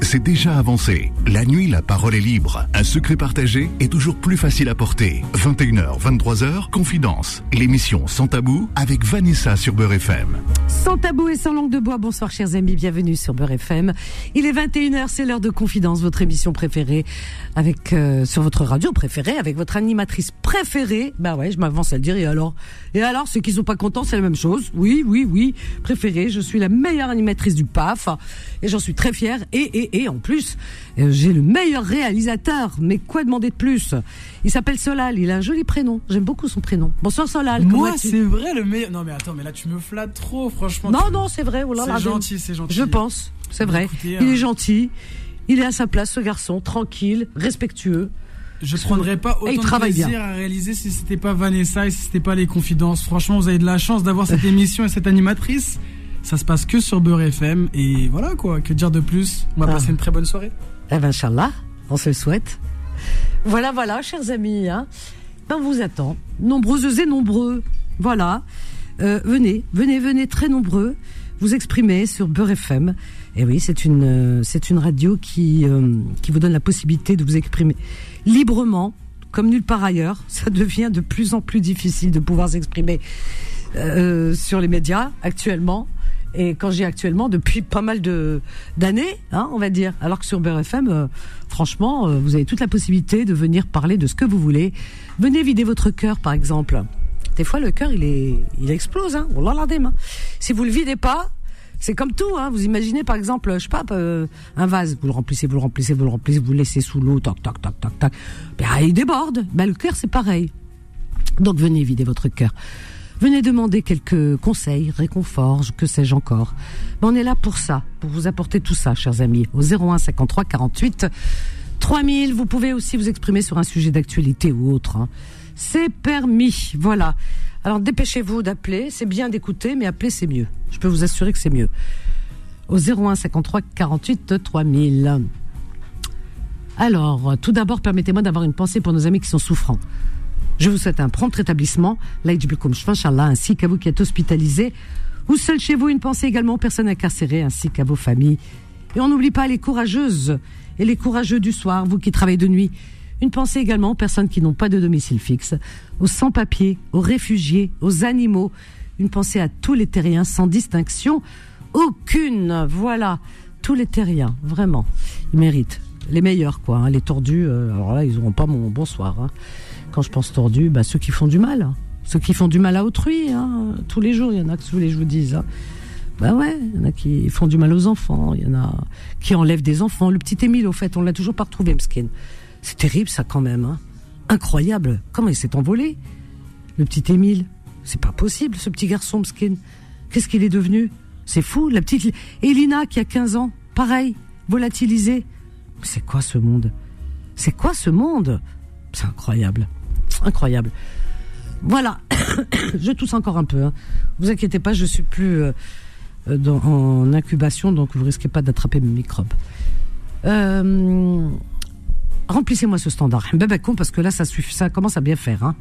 c'est déjà avancé. La nuit, la parole est libre. Un secret partagé est toujours plus facile à porter. 21h, 23h, Confidence. L'émission Sans Tabou avec Vanessa sur Beurre FM. Sans tabou et sans langue de bois, bonsoir chers amis, bienvenue sur Beurre FM. Il est 21h, c'est l'heure de Confidence, votre émission préférée avec euh, sur votre radio préférée avec votre animatrice préférée. Bah ouais, je m'avance à le dire et alors? Et alors ceux qui sont pas contents, c'est la même chose. Oui, oui, oui, préférée, je suis la meilleure animatrice du PAF et j'en suis très fière et et et en plus, euh, j'ai le meilleur réalisateur. Mais quoi demander de plus? Il s'appelle Solal, il a un joli prénom. J'aime beaucoup son prénom. Bonsoir Solal. Moi, c'est vrai le meilleur. Non, mais attends, mais là, tu me flattes trop, franchement. Non, Tu- non, c'est vrai. oh C'est gentil, c'est gentil. Je pense, c'est vrai. Écoutez, il hein. est gentil. Il est à sa place, ce garçon, tranquille, respectueux. Je prendrais pas il autant de plaisir bien. à réaliser si c'était pas Vanessa et si c'était pas les confidences. Franchement, vous avez de la chance d'avoir cette émission et cette animatrice. Ça se passe que sur Beurre FM. Et voilà, quoi. Que dire de plus On va Ah. passer une très bonne soirée. Eh ben, Inch'Allah, on se le souhaite. Voilà, voilà, chers amis. Hein. Ben, on vous attend. Nombreuses et nombreux. Voilà. Euh, venez, venez, venez, très nombreux. Vous exprimer sur Beurre FM. Et oui, c'est une, euh, c'est une radio qui, euh, qui vous donne la possibilité de vous exprimer librement, comme nulle part ailleurs. Ça devient de plus en plus difficile de pouvoir s'exprimer euh, sur les médias actuellement. Et quand j'ai actuellement, depuis pas mal de d'années, hein, on va dire. Alors que sur Beurre FM, euh, franchement, euh, vous avez toute la possibilité de venir parler de ce que vous voulez. Venez vider votre cœur, par exemple. Des fois, le cœur, il est, il explose. Hein. Mains. Si vous le videz pas, c'est comme tout. Hein. Vous imaginez, par exemple, je sais pas, euh, un vase. Vous le remplissez, vous le remplissez, vous le remplissez, vous le laissez sous l'eau, tac, tac, tac, tac, tac. Ben, il déborde. Ben, le cœur, c'est pareil. Donc venez vider votre cœur. Venez demander quelques conseils, réconforts, que sais-je encore. Mais on est là pour ça, pour vous apporter tout ça, chers amis. Au 01 53 48 3000. Vous pouvez aussi vous exprimer sur un sujet d'actualité ou autre. hein. C'est permis. Voilà. Alors dépêchez-vous d'appeler. C'est bien d'écouter, mais appeler c'est mieux. Je peux vous assurer que c'est mieux. Au 01 53 48 3000. Alors, tout d'abord, permettez-moi d'avoir une pensée pour nos amis qui sont souffrants. Je vous souhaite un prompt rétablissement, ainsi qu'à vous qui êtes hospitalisés ou seul chez vous, une pensée également aux personnes incarcérées ainsi qu'à vos familles. Et on n'oublie pas les courageuses et les courageux du soir, vous qui travaillez de nuit. Une pensée également aux personnes qui n'ont pas de domicile fixe, aux sans-papiers, aux réfugiés, aux animaux. Une pensée à tous les terriens sans distinction aucune. Voilà, tous les terriens, vraiment. Ils méritent. Les meilleurs, quoi. hein. Les tordus, euh, alors là, ils n'auront pas mon bonsoir. hein. Quand je pense tordus, bah, ceux qui font du mal. Ceux qui font du mal à autrui. hein. Tous les jours, il y en a que tous les je vous dise. hein. Bah ouais, il y en a qui font du mal aux enfants, il y en a qui enlèvent des enfants. Le petit Émile, au fait, on l'a toujours pas retrouvé, Mskin. C'est terrible, ça, quand même. hein. Incroyable. Comment il s'est envolé, le petit Émile? C'est pas possible, ce petit garçon, Mskin. Qu'est-ce qu'il est devenu? C'est fou. La petite Elina, qui a 15 ans, pareil, volatilisée. C'est quoi ce monde? C'est quoi ce monde? C'est incroyable. Incroyable. Voilà. je tousse encore un peu. Hein. Vous inquiétez pas, je suis plus euh, euh, en incubation, donc vous risquez pas d'attraper mes microbes. Euh, Remplissez-moi ce standard. Con, parce que là, ça commence à bien faire. Hein.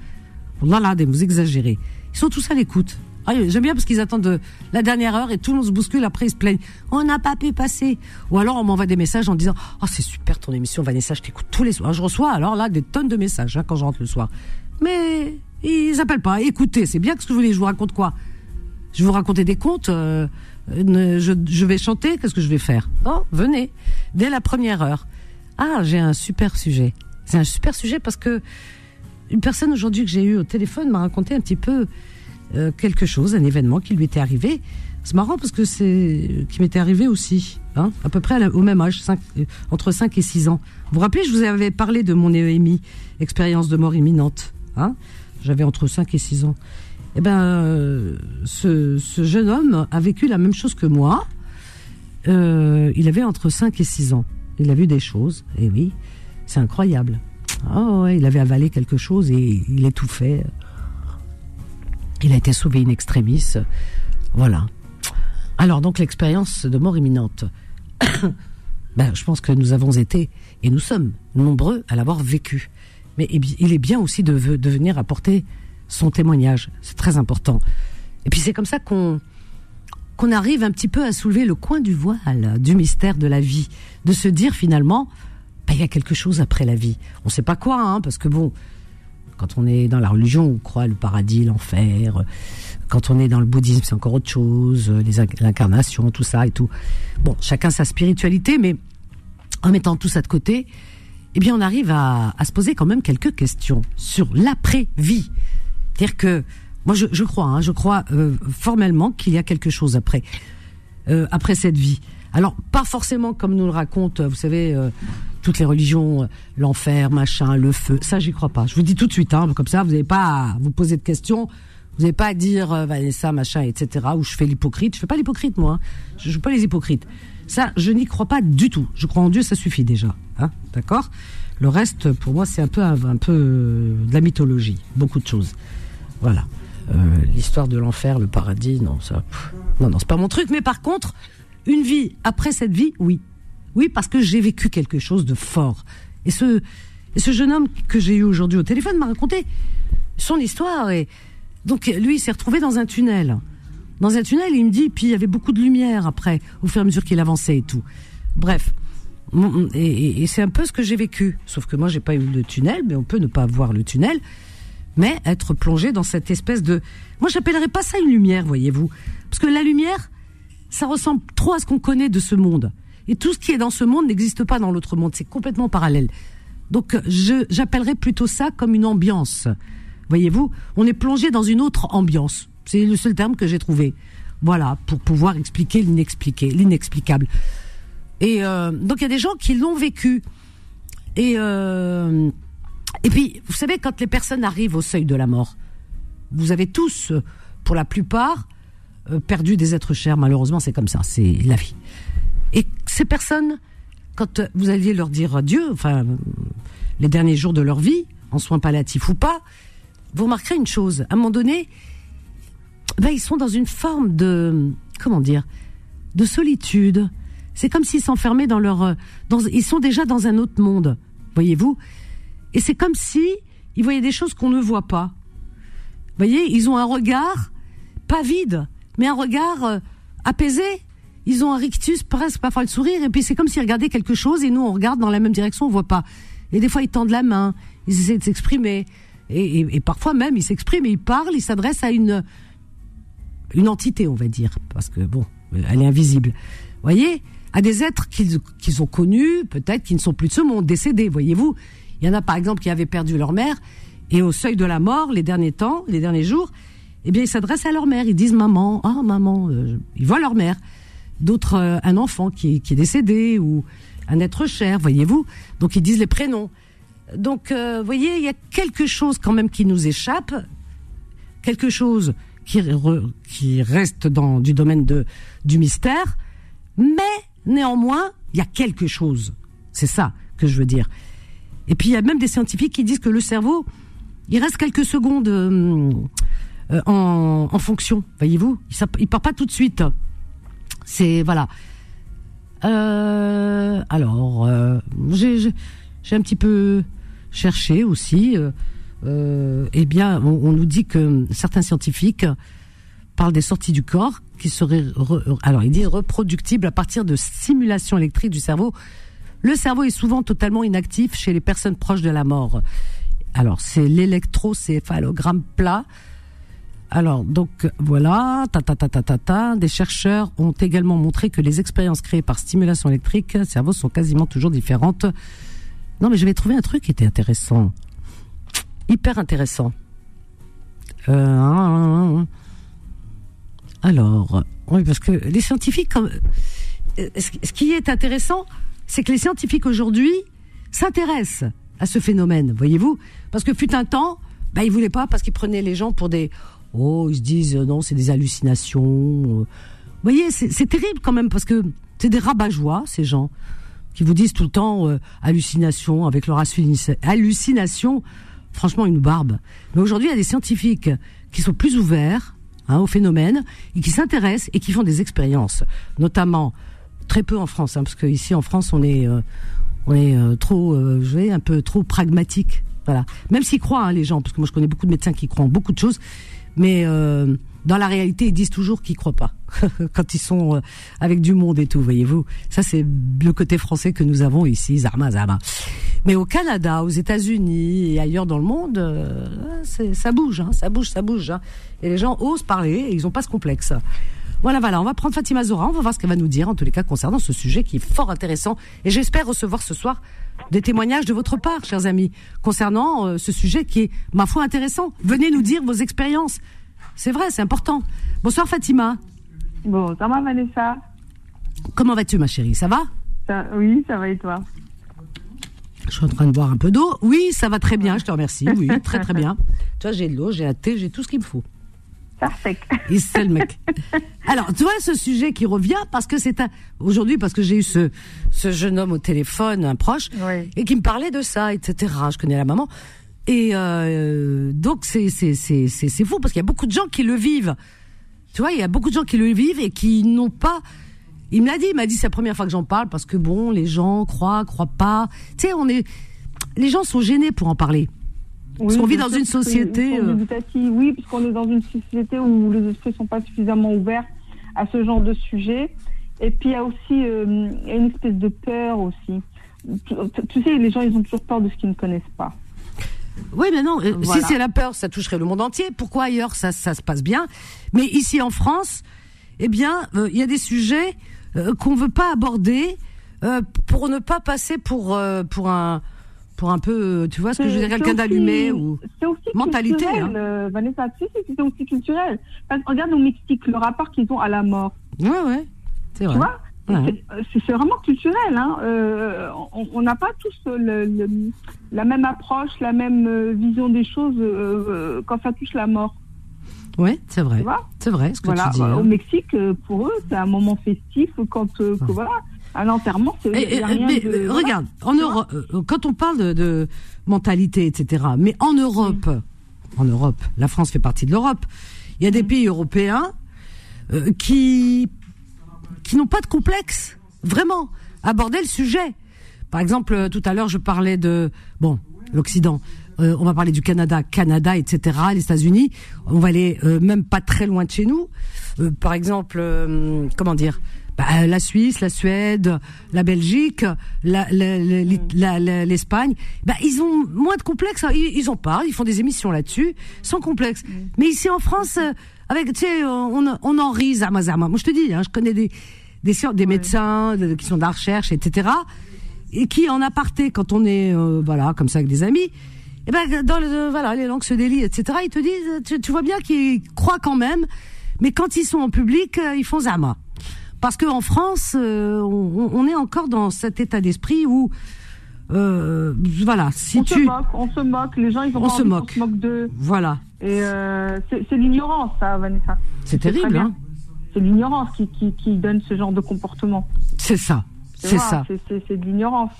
Là, là, vous exagérez. Ils sont tous à l'écoute. Ah, J'aime bien parce qu'ils attendent de la dernière heure et tout le monde se bouscule. Après, ils se plaignent. On n'a pas pu passer. Ou alors, on m'envoie des messages en disant Oh, c'est super ton émission, Vanessa, je t'écoute tous les soirs. Je reçois alors là des tonnes de messages hein, quand je rentre le soir. Mais ils appellent pas. Écoutez, c'est bien que ce que je voulais. Je vous raconte quoi? Je vous raconter des contes. euh, euh, je, vais chanter. Qu'est-ce que je vais faire? Non, venez. Dès la première heure. Ah, j'ai un super sujet. C'est un super sujet parce que une personne aujourd'hui que j'ai eue au téléphone m'a raconté un petit peu euh, quelque chose, un événement qui lui était arrivé. C'est marrant parce que c'est qui m'était arrivé aussi, hein, à peu près au même âge, euh, entre 5 et 6 ans. Vous vous rappelez, je vous avais parlé de mon EMI, expérience de mort imminente. Hein J'avais entre 5 et 6 ans. Eh ben, euh, ce, jeune homme a vécu la même chose que moi. Euh, il avait entre 5 et 6 ans. Il a vu des choses, et oui, c'est incroyable. Ouais, il avait avalé quelque chose et il étouffait. Il a été sauvé in extremis. Voilà. Alors donc l'expérience de mort imminente. ben, je pense que nous avons été et nous sommes nombreux à l'avoir vécu. Mais eh il est bien aussi de, ve- de venir apporter son témoignage. C'est très important. Et puis c'est comme ça qu'on arrive un petit peu à soulever le coin du voile du mystère de la vie, de se dire finalement, bah, il y a quelque chose après la vie. On ne sait pas quoi, hein, parce que bon, quand on est dans la religion, on croit le paradis, l'enfer. Quand on est dans le bouddhisme, c'est encore autre chose, l'incarnation, tout ça et tout. Bon, chacun sa spiritualité, mais en mettant tout ça de côté, eh bien, on arrive à, se poser quand même quelques questions sur l'après-vie. C'est-à-dire que moi, je, crois, hein, je crois euh, formellement qu'il y a quelque chose après, euh, après cette vie. Alors, pas forcément comme nous le racontent, vous savez, euh, toutes les religions, euh, l'enfer, machin, le feu. Ça, j'y crois pas. Je vous dis tout de suite, hein, comme ça, vous n'avez pas à vous poser de questions. Vous n'avez pas à dire euh, Vanessa, machin, etc. Ou je fais l'hypocrite. Je fais pas l'hypocrite, moi. Hein. Je joue pas les hypocrites. Ça, je n'y crois pas du tout. Je crois en Dieu, ça suffit déjà. Hein, D'accord? Le reste, pour moi, c'est un peu, un, peu de la mythologie. Beaucoup de choses. Voilà. Euh, l'histoire de l'enfer, le paradis, non, ça, non, non, c'est pas mon truc. Mais par contre, une vie après cette vie, oui, oui, parce que j'ai vécu quelque chose de fort. Et ce, jeune homme que j'ai eu aujourd'hui au téléphone m'a raconté son histoire. Et donc lui, il s'est retrouvé dans un tunnel. Dans un tunnel, il me dit, puis il y avait beaucoup de lumière après, au fur et à mesure qu'il avançait et tout. Bref. Et, et c'est un peu ce que j'ai vécu. Sauf que moi, j'ai pas eu de tunnel, mais on peut ne pas voir le tunnel mais être plongé dans cette espèce de... Moi, j'appellerais pas ça une lumière, voyez-vous. Parce que la lumière, ça ressemble trop à ce qu'on connaît de ce monde. Et tout ce qui est dans ce monde n'existe pas dans l'autre monde. C'est complètement parallèle. Donc, j'appellerais plutôt ça comme une ambiance. Voyez-vous, on est plongé dans une autre ambiance. C'est le seul terme que j'ai trouvé. Voilà, pour pouvoir expliquer l'inexpliqué, l'inexplicable. Et euh, donc, il y a des gens qui l'ont vécu. Et euh, et puis, vous savez, quand les personnes arrivent au seuil de la mort, vous avez tous, pour la plupart, euh, perdu des êtres chers. Malheureusement, c'est comme ça, c'est la vie. Et ces personnes, quand vous alliez leur dire adieu, enfin, les derniers jours de leur vie, en soins palliatifs ou pas, vous remarquerez une chose. À un moment donné, ben, ils sont dans une forme de, comment dire, de solitude. C'est comme s'ils s'enfermaient dans leur, ils sont déjà dans un autre monde. Voyez-vous? Et c'est comme si ils voyaient des choses qu'on ne voit pas. Vous voyez, ils ont un regard pas vide, mais un regard euh, apaisé. Ils ont un rictus presque parfois le sourire, et puis c'est comme s'ils regardaient quelque chose et nous on regarde dans la même direction, on voit pas. Et des fois ils tendent la main, ils essaient de s'exprimer, et, parfois même ils s'expriment, ils parlent, ils s'adressent à une une entité, on va dire, parce que bon, elle est invisible. Voyez, à des êtres qu'ils qu'ils ont connus, peut-être qui ne sont plus de ce monde, décédés, voyez-vous. Il y en a par exemple qui avaient perdu leur mère et au seuil de la mort, les derniers temps, les derniers jours, eh bien ils s'adressent à leur mère, ils disent maman, ah maman, euh, ils voient leur mère. D'autres euh, un enfant qui, qui, est décédé ou un être cher, voyez-vous. Donc ils disent les prénoms. Donc euh, voyez, il y a quelque chose quand même qui nous échappe, quelque chose qui, re, qui reste dans du domaine de du mystère, mais néanmoins, il y a quelque chose. C'est ça que je veux dire. Et puis il y a même des scientifiques qui disent que le cerveau, il reste quelques secondes euh, en, en, fonction, voyez-vous. Il, il part pas tout de suite. C'est voilà. Euh, alors, euh, j'ai un petit peu cherché aussi. Euh, eh bien, on, nous dit que certains scientifiques parlent des sorties du corps qui seraient, alors il dit reproductibles à partir de simulations électriques du cerveau le cerveau est souvent totalement inactif chez les personnes proches de la mort. Alors, c'est l'électrocéphalogramme plat. Alors, donc, voilà, ta, ta, ta, ta, ta, ta. Des chercheurs ont également montré que les expériences créées par stimulation électrique, cerveau sont quasiment toujours différentes. Non, mais j'avais trouvé un truc qui était intéressant. Hyper intéressant. Euh, alors, oui, parce que les scientifiques, euh, ce qui est intéressant, c'est que les scientifiques aujourd'hui s'intéressent à ce phénomène, voyez-vous Parce que fut un temps, bah, ils voulaient pas parce qu'ils prenaient les gens pour des oh, ils se disent non, c'est des hallucinations. Vous voyez, c'est terrible quand même parce que c'est des rabat-joie ces gens qui vous disent tout le temps euh, hallucination avec leur hallucination. Franchement, une barbe. Mais aujourd'hui, il y a des scientifiques qui sont plus ouverts hein, au phénomène et qui s'intéressent et qui font des expériences, notamment très peu en France, hein, parce que ici en France on est euh, on est euh, trop, euh, je vais un peu trop pragmatique, voilà. Même s'ils croient hein, les gens, parce que moi je connais beaucoup de médecins qui croient en beaucoup de choses, mais dans la réalité, ils disent toujours qu'ils croient pas quand ils sont euh, avec du monde et tout, voyez-vous. Ça, c'est le côté français que nous avons ici, Zarma Zarma. Mais au Canada, aux États-Unis et ailleurs dans le monde, euh, ça bouge, hein, ça bouge, ça bouge. hein. Et les gens osent parler et ils ont pas ce complexe. Voilà, voilà, on va prendre Fatima Zora, on va voir ce qu'elle va nous dire, en tous les cas, concernant ce sujet qui est fort intéressant. Et j'espère recevoir ce soir des témoignages de votre part, chers amis, concernant euh, ce sujet qui est, ma foi, intéressant. Venez nous dire vos expériences. C'est vrai, c'est important. Bonsoir Fatima. Bon, ça va Vanessa? Comment vas-tu, ma chérie? Ça va? Ça- Oui, ça va et toi? Je suis en train de boire un peu d'eau. Oui, ça va très bien, je te remercie. Oui, très très bien. Tu vois, j'ai de l'eau, j'ai un thé, j'ai tout ce qu'il me faut. Parfait. Mec. Alors, tu vois, ce sujet qui revient, parce que c'est un... Aujourd'hui, parce que j'ai eu ce, ce jeune homme au téléphone, un proche, Oui. et qui me parlait de ça, etc. Je connais la maman. Et euh, donc, c'est c'est c'est c'est c'est fou, parce qu'il y a beaucoup de gens qui le vivent. Tu vois, il y a beaucoup de gens qui le vivent et qui n'ont pas... Il me l'a dit, il m'a dit, c'est la première fois que j'en parle, parce que bon, les gens croient, croient pas. Tu sais, on est... Les gens sont gênés pour en parler. Parce qu'on vit dans une que société, euh, dubitatifs. Oui, puisqu'on est dans une société où les esprits sont pas suffisamment ouverts à ce genre de sujet. Et puis il y a aussi euh, une espèce de peur aussi. Tu, tu sais, les gens ils ont toujours peur de ce qu'ils ne connaissent pas. Oui, mais non. euh, Voilà. Si c'est la peur, ça toucherait le monde entier. Pourquoi ailleurs ça, ça se passe bien? Mais ici en France, eh bien, euh, il y a des sujets euh, qu'on veut pas aborder euh, pour ne pas passer pour euh, pour un pour un peu, euh, tu vois ce que je veux dire, quelqu'un d'allumé ou. Mentalité, culturel, hein. euh, Vanessa. Tu c'est aussi culturel. Parce regarde au Mexique le rapport qu'ils ont à la mort. Ouais, ouais. C'est Tu vrai. vois? Ouais. C'est- vraiment culturel. Hein. Euh, on n'a pas tous le, le- la même approche, la même vision des choses euh, quand ça touche la mort. Ouais, c'est vrai. Tu vois? C'est vrai ce que voilà. tu dis. Hein. Au Mexique, pour eux, c'est un moment festif quand que, voilà, un enterrement, c'est. Et- y a et- rien mais, de- euh, regarde, en Europe, euh, quand on parle de, de mentalité, etc., mais en Europe, en Europe, la France fait partie de l'Europe. Il y a des pays européens euh, qui qui n'ont pas de complexe, vraiment, aborder le sujet. Par exemple, euh, tout à l'heure, je parlais de bon l'Occident. Euh, on va parler du Canada, Canada, etc., les États-Unis. On va aller euh, même pas très loin de chez nous. Euh, par exemple, euh, comment dire bah, la Suisse, la Suède, la Belgique, la- l'Espagne, bah, ils ont moins de complexe. hein. Ils, ils en parlent, ils font des émissions là-dessus, sans complexe. Mais ici en France, euh, avec, tu sais, on, on en rit, zama zama. Moi, je te dis, hein, je connais des des, médecins de- qui sont de la recherche, etc. Et qui en aparté, quand on est, euh, voilà, comme ça avec des amis, et ben dans le, voilà, les langues se délient, etc. Ils te disent, tu, tu vois bien qu'ils croient quand même, mais quand ils sont en public, euh, ils font zama. Parce qu'en France, euh, on, on est encore dans cet état d'esprit où, euh, voilà, si on se tu, moque, on se moque. Les gens, ils ont On pas se envie moque. se moque d'eux. voilà, Et euh, c'est c'est l'ignorance, ça, Vanessa. c'est terrible, hein. C'est l'ignorance qui, qui, qui donne ce genre de comportement. C'est ça, c'est ça. c'est- C'est c'est de l'ignorance.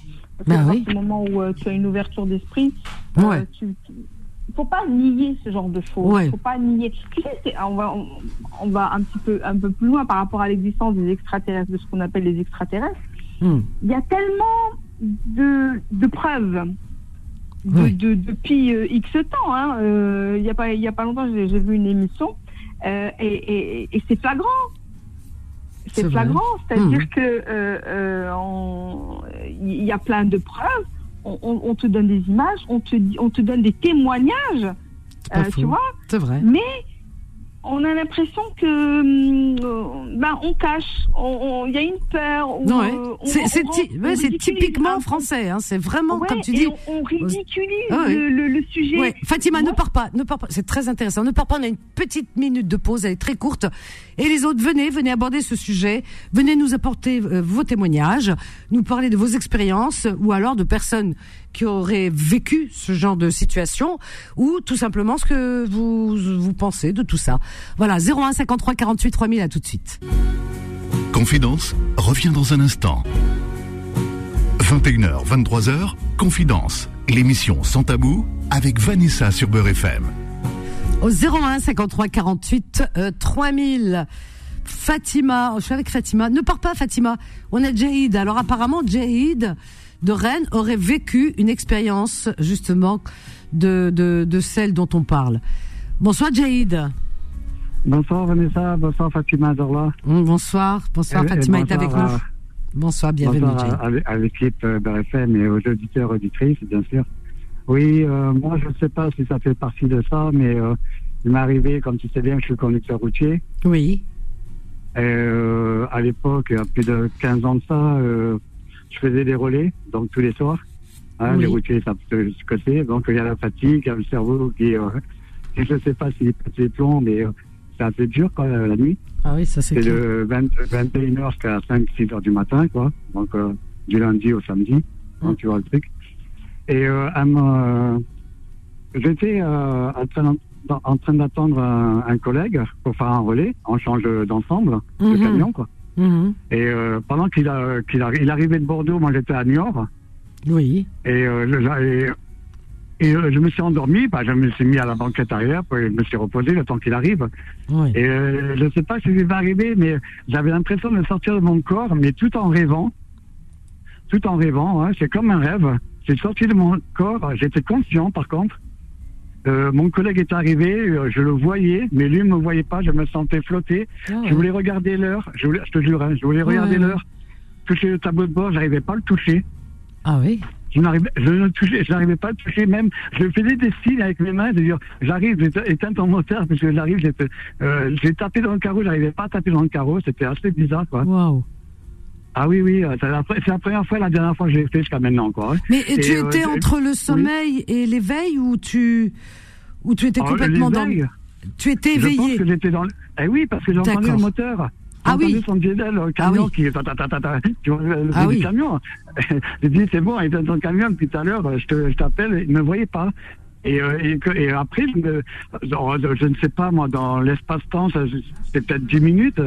À oui. du moment où euh, tu as une ouverture d'esprit, Ouais. tu- faut pas nier ce genre de choses. Ouais. Faut pas nier. Tu sais, c'est- on va, on, on va un petit peu, un peu plus loin par rapport à l'existence des extraterrestres, de ce qu'on appelle les extraterrestres. Hmm. Il y a tellement de, de preuves. De, Ouais. de- depuis euh, X temps, hein. Euh, il y a pas, il y a pas longtemps, j'ai vu une émission euh, et, et, et c'est flagrant. C'est flagrant, c'est-à-dire Mhm. que il y a plein de preuves. On, on- on te donne des images, on te dit, on te donne des témoignages, euh, tu vois. C'est vrai. Mais on a l'impression que hum, ben on cache, il y a une peur. ouais. euh, on- C'est ouais, typiquement français. Hein. C'est vraiment Ouais, comme tu dis. On, on ridiculise Ah le, le- le sujet. Ouais, Fatima, ne pars pas, ne pars pas. C'est très intéressant. Ne pars pas. On a une petite minute de pause. Elle est très courte. Et les autres, venez, venez aborder ce sujet. Venez nous apporter euh, vos témoignages, nous parler de vos expériences ou alors de personnes qui auraient vécu ce genre de situation ou tout simplement ce que vous vous pensez de tout ça. Voilà, 01 53 48 3000 à tout de suite. Confidence revient dans un instant. 21h, 23h, Confidence, l'émission sans tabou avec Vanessa sur Beurre FM. Au 01 53 48 euh, 3000. Fatima, je suis avec Fatima. Ne pars pas Fatima. On a Jahid. Alors apparemment Jahid de Rennes aurait vécu une expérience justement de, de, de celle dont on parle. Bonsoir Jahid. Bonsoir Vanessa, bonsoir Fatima Zorla. Mm, bonsoir, bonsoir Fatima est avec nous. Bonsoir, bienvenue. Bonsoir à, l'équipe BRFM et aux auditeurs auditrices, bien sûr. Oui, euh, moi je ne sais pas si ça fait partie de ça, mais euh, il m'est arrivé, comme tu sais bien, je suis conducteur routier. Oui. Et, euh, à l'époque, il y a plus de 15 ans de ça, je faisais des relais, donc tous les soirs. Hein, Les routiers savent ce que c'est. Donc il y a la fatigue, il y a le cerveau qui, je ne sais pas s'il est passé plomb, mais c'est assez dur quand la nuit. Ah oui, ça c'est C'est de 21h jusqu'à 5-6h du matin, quoi. Donc du lundi au samedi, quand hein, tu vois le truc. Et euh, euh, j'étais euh, en train, d'attendre un, collègue pour faire un relais. On change d'ensemble, de mhm. camion, quoi. Mhm. Et pendant qu'il qu'il il arrivait de Bordeaux, moi j'étais à Niort. Oui. Et, et je me suis endormi, bah, je me suis mis à la banquette arrière, puis je me suis reposé le temps qu'il arrive. Et je ne sais pas si ça va arriver, mais j'avais l'impression de sortir de mon corps, mais tout en rêvant. Tout en rêvant, hein, c'est comme un rêve. J'ai sorti de mon corps, j'étais conscient par contre. Euh, mon collègue est arrivé, euh, je le voyais, mais lui ne me voyait pas, je me sentais flotter. Ah je voulais regarder l'heure, je, je, te jure, hein, je voulais regarder l'heure, toucher le tableau de bord, j'arrivais pas à le toucher. Ah oui je n'arrivais, je ne touchais, je n'arrivais pas à le toucher même. Je faisais des signes avec mes mains, de dire, j'arrive, éteins ton moteur, parce que j'arrive, j'ai, euh, j'ai tapé dans le carreau, j'arrivais pas à taper dans le carreau, c'était assez bizarre, quoi. Waouh. Ah oui, oui, euh, c'est la, première fois, la dernière fois que je l'ai fait jusqu'à maintenant, quoi. Mais tu euh, étais entre le sommeil et l'éveil ou tu, ou tu étais oh, complètement dans. Tu étais éveillé. Je pense que j'étais dans. Eh oui, parce que j'entendais le moteur. Ah oui. son diesel, le camion ah oui. qui ta, ta, ta, ta, tu vois, le ah oui. camion. J'ai dit c'est bon, il est dans ton camion depuis tout à l'heure, je t'appelle, il ne me voyait pas. Et, euh, et, et, après, je, je, ne sais pas, moi, dans l'espace-temps, c'est peut-être 10 minutes.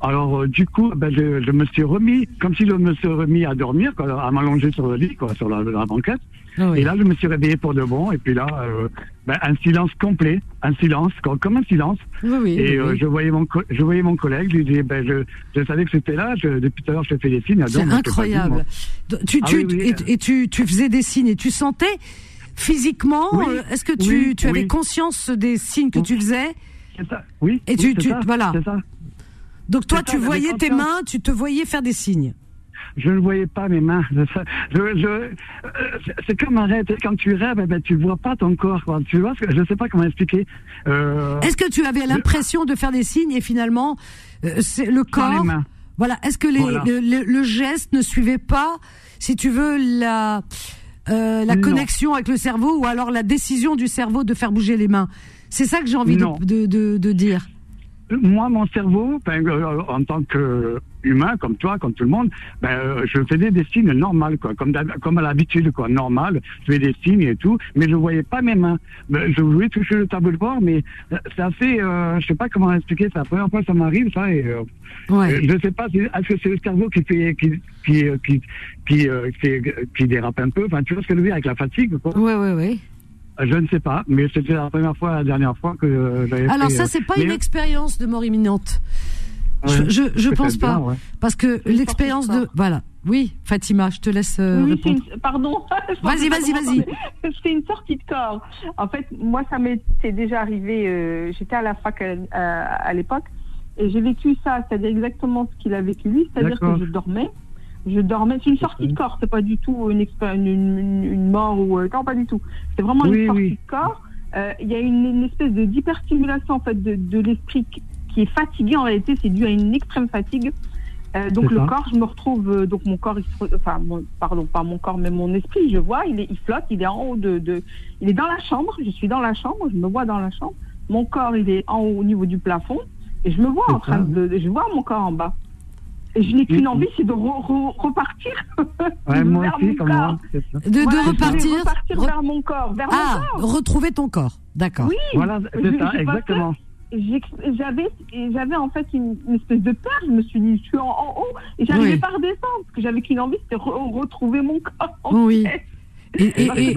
Alors, euh, du coup, ben, je, je, me suis remis, comme si je me suis remis à dormir, quoi, à m'allonger sur le lit, quoi, sur la, la banquette. Ah et là, je me suis réveillé pour de bon. Et puis là, euh, ben, un silence complet, un silence, comme, un silence. Oui, oui, et euh, je voyais mon, je voyais mon collègue. Je lui disais, ben, je, je savais que c'était là. Je, depuis tout à l'heure, je te fais des signes. C'est incroyable. tu, ah tu, et, et, tu, tu faisais des signes et tu sentais physiquement. Est-ce que tu, tu avais conscience des signes que tu faisais C'est ça. Oui. Et tu, tu ça, voilà. Ça. Donc toi, tu voyais tes mains, tu te voyais faire des signes. Je ne voyais pas mes mains. Je, je, euh, c'est comme un rêve. Quand tu rêves, eh ben, tu vois pas ton corps. Tu vois, je ne sais pas comment expliquer. Euh, Est-ce que tu avais l'impression de faire des signes et finalement, euh, c'est le corps. Voilà. Est-ce que les, le, geste ne suivait pas, si tu veux, la la connexion avec le cerveau ou alors la décision du cerveau de faire bouger les mains? C'est ça que j'ai envie de, de, de dire moi, mon cerveau, ben, euh, en tant que humain, comme toi, comme tout le monde, ben, euh, je faisais des signes normales, quoi, comme, comme à l'habitude, quoi, normal. Je faisais des signes et tout, mais je voyais pas mes mains. Ben, je voulais toucher le tableau de bord, mais c'est assez, euh, je sais pas comment expliquer. C'est la première fois que ça m'arrive, ça. Et, euh, ouais. Je sais pas, est-ce que c'est le cerveau qui fait, qui, qui, qui, qui, qui, qui, dérape un peu? Enfin, tu vois ce que je veux dire avec la fatigue, quoi. Ouais, ouais, ouais. Je ne sais pas, mais c'était la première fois, la dernière fois que j'avais. Alors ça, c'est pas une expérience de mort imminente je, je, je pense pas. Parce que l'expérience de. Voilà. Oui, Fatima, je te laisse euh, oui, répondre. Pardon. vas-y, vas-y, vas-y. C'est une sortie de corps. En fait, moi, ça m'était déjà arrivé. Euh, J'étais à la fac euh, à, l'époque et j'ai vécu ça, c'est-à-dire exactement ce qu'il a vécu lui, c'est-à-dire que je dormais. Je dormais. C'est une sortie de corps, c'est pas du tout une, une, une, mort ou. Euh, non, pas du tout. C'est vraiment une sortie de corps. Il y a une, une espèce de d'hyperstimulation en fait de, de l'esprit qui est fatigué en réalité, c'est dû à une extrême fatigue. Euh, donc le corps, je me retrouve, euh, donc mon corps, il enfin, pardon, pas mon corps, mais mon esprit, je vois, il, est, il flotte, il est en haut de, de, il est dans la chambre, je suis dans la chambre, je me vois dans la chambre, mon corps, il est en haut au niveau du plafond, et je me vois en train de, je vois mon corps en bas. Et je n'ai qu'une envie, c'est de repartir. Ouais, moi vers aussi, mon corps. De, de repartir, repartir vers mon corps, vers ah, mon corps. retrouver ton corps, d'accord. Oui, voilà, c'est ça, exactement. j'avais j'avais en fait une, espèce de peur je me suis dit je suis en, haut et j'arrivais pas à redescendre parce que j'avais qu'une envie c'était retrouver mon corps oui. et, et,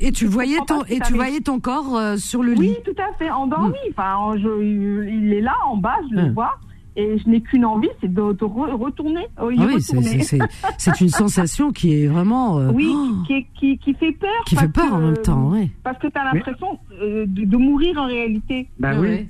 et, tu voyais ton et tu voyais ton corps euh, sur le lit. oui tout à fait endormi. Mm. enfin je, il est là en bas je le mm. vois et je n'ai qu'une envie, c'est de, retourner. ah oui, c'est une sensation qui est vraiment. Euh, oui, oh. qui, qui, qui, fait peur. Qui fait peur en même temps, oui. Parce que tu as l'impression euh, de, de, mourir en réalité. Ben oui.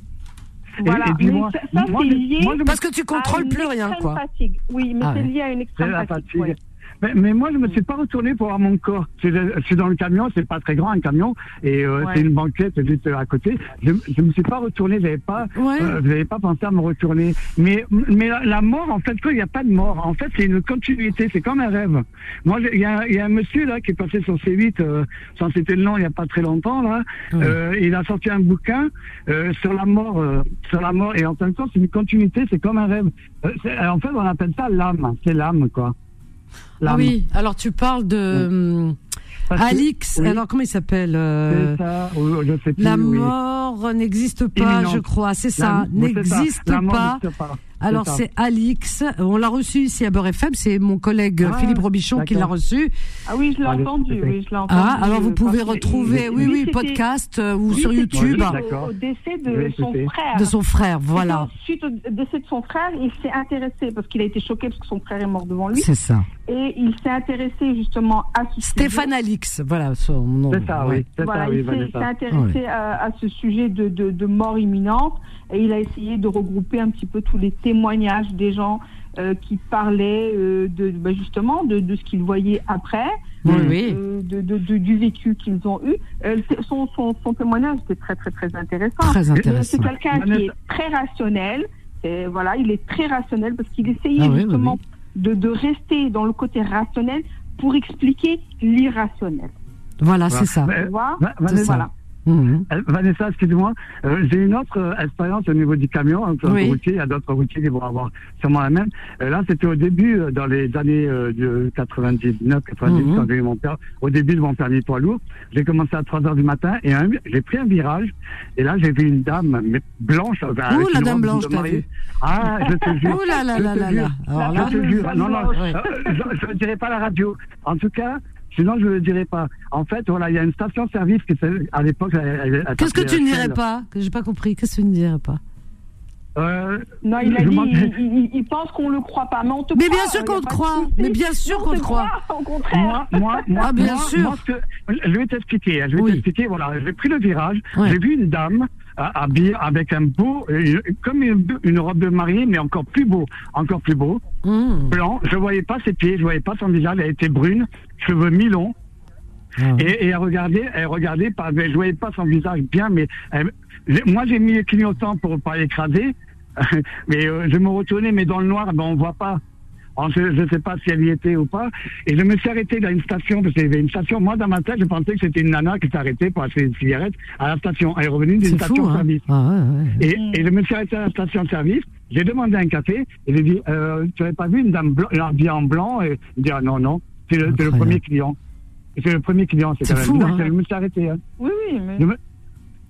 Voilà. Et, mais ça, ça c'est lié. Parce que tu contrôles plus rien, quoi. Fatigue. Oui, mais Ah c'est lié à une extrême la fatigue. fatigue. ouais. Mais, mais moi, je me suis pas retourné pour voir mon corps. Je suis dans le camion, c'est pas très grand un camion, et euh, Ouais. c'est une banquette juste à côté. Je, je me suis pas retourné, j'avais pas, Ouais. euh, j'avais pas pensé à me retourner. Mais, mais la, la mort, en fait, quoi, il n'y a pas de mort. En fait, c'est une continuité, c'est comme un rêve. Moi, il y a, y a un monsieur là qui est passé sur C8, euh, sans citer le nom, il y a pas très longtemps là. Ouais. Euh, il a sorti un bouquin euh, sur la mort, euh, sur la mort, et en même temps, c'est une continuité, c'est comme un rêve. Euh, en fait, on appelle ça l'âme, c'est l'âme, quoi. Ah L'âme. oui, alors tu parles de hum, Parce que- Alix, oui. alors comment il s'appelle euh, C'est ça, ou- je sais plus. La oui. mort n'existe pas, Imminente. je crois, c'est La- ça, oui, c'est ça. n'existe La mort pas. n'existe pas. Alors ça. c'est Alix, on l'a reçu ici à Beurre FM, c'est mon collègue Ah, Philippe Robichon qui l'a reçu. Ah oui, je l'ai entendu. Oui, je l'ai entendu. Ah, alors vous euh, pouvez retrouver, oui, oui, podcast euh, ou sur YouTube Oui, au- décès de Oui, son frère. de son frère, voilà. Suite au décès de son frère, il s'est intéressé parce qu'il a été choqué parce que son frère est mort devant lui. C'est ça. Et il s'est intéressé justement à ce Stéphane sujet. Alix, voilà son nom. C'est ça, ouais. oui. C'est Voilà, ça, oui, il s'est- intéressé à, à ce sujet de, de, de mort imminente et il a essayé de regrouper un petit peu tous les témoignages des gens euh, qui parlaient euh, de bah, justement de, de ce qu'ils voyaient après, Oui, oui. euh, de, de- de- du vécu qu'ils ont eu. Euh, son, son, son témoignage était très très très intéressant. Très Mais intéressant. C'est quelqu'un qui est très rationnel. Et voilà, il est très rationnel parce qu'il essayait Ah oui, oui, justement De, de rester dans le côté rationnel pour expliquer l'irrationnel. Voilà, c'est ça. Mais, Tu vois? Va- C'est ça. Voilà. Mhm. euh, Vanessa, excuse-moi, euh, j'ai une autre euh, expérience au niveau du camion, hein, Oui. routier, il y a d'autres routiers qui vont avoir sûrement la même. Euh, là, c'était au début, euh, dans les années euh, de 99, 90, Mhm. quand j'ai eu mon père, au début de mon permis poids lourd. J'ai commencé à 3 heures du matin et j'ai pris un virage et là, j'ai vu une dame mais blanche. Ouh, la dame blanche, t'as vu Ah, je te jure. Ouh là là là là là. Je te jure. Non, non, euh, je ne dirai pas la radio. En tout cas, sinon je ne le dirai pas. En fait, voilà, il y a une station-service qui à l'époque. Qu'est-ce que tu ne dirais pas? Que j'ai pas compris. Qu'est-ce que tu ne dirais pas? Euh, Non, il a dit, il, il- il pense qu'on le croit pas, mais on te Mais croit. bien sûr qu'on te croit. Mais bien sûr On qu'on te croit. Au contraire. Moi, moi, moi, Ah, bien moi, sûr. moi, je vais t'expliquer. hein, Je vais Oui. t'expliquer. Voilà, j'ai pris le virage. Ouais. J'ai vu une dame habillée avec un beau, comme une, robe de mariée, mais encore plus beau, encore plus beau, Mhm. blanc. Je voyais pas ses pieds, je voyais pas son visage. Elle était brune, cheveux mi-longs. Ouais. Et, et elle regardait, elle regardait, pas, je voyais pas son visage bien, mais elle- moi j'ai mis le clignotant pour pas l'écraser, mais euh, je me retournais, mais dans le noir, ben on voit pas. Alors, je ne sais pas si elle y était ou pas. Et je me suis arrêté dans une station, parce qu'il y avait une station. Moi, dans ma tête, je pensais que c'était une nana qui s'arrêtait pour acheter une cigarette à la station. Elle est revenue d'une fou, hein station-service. Ah ouais, ouais. Et, et je me suis arrêté à la station-service. J'ai demandé un café. Et j'ai dit, euh, tu n'avais pas vu une dame blanc, en blanc? Et il dit, ah, non, non, c'est le, c'est le premier client. C'est le premier client. C'est quand même fou, hein. Je me suis arrêté. Hein. Oui, oui, mais. Je me,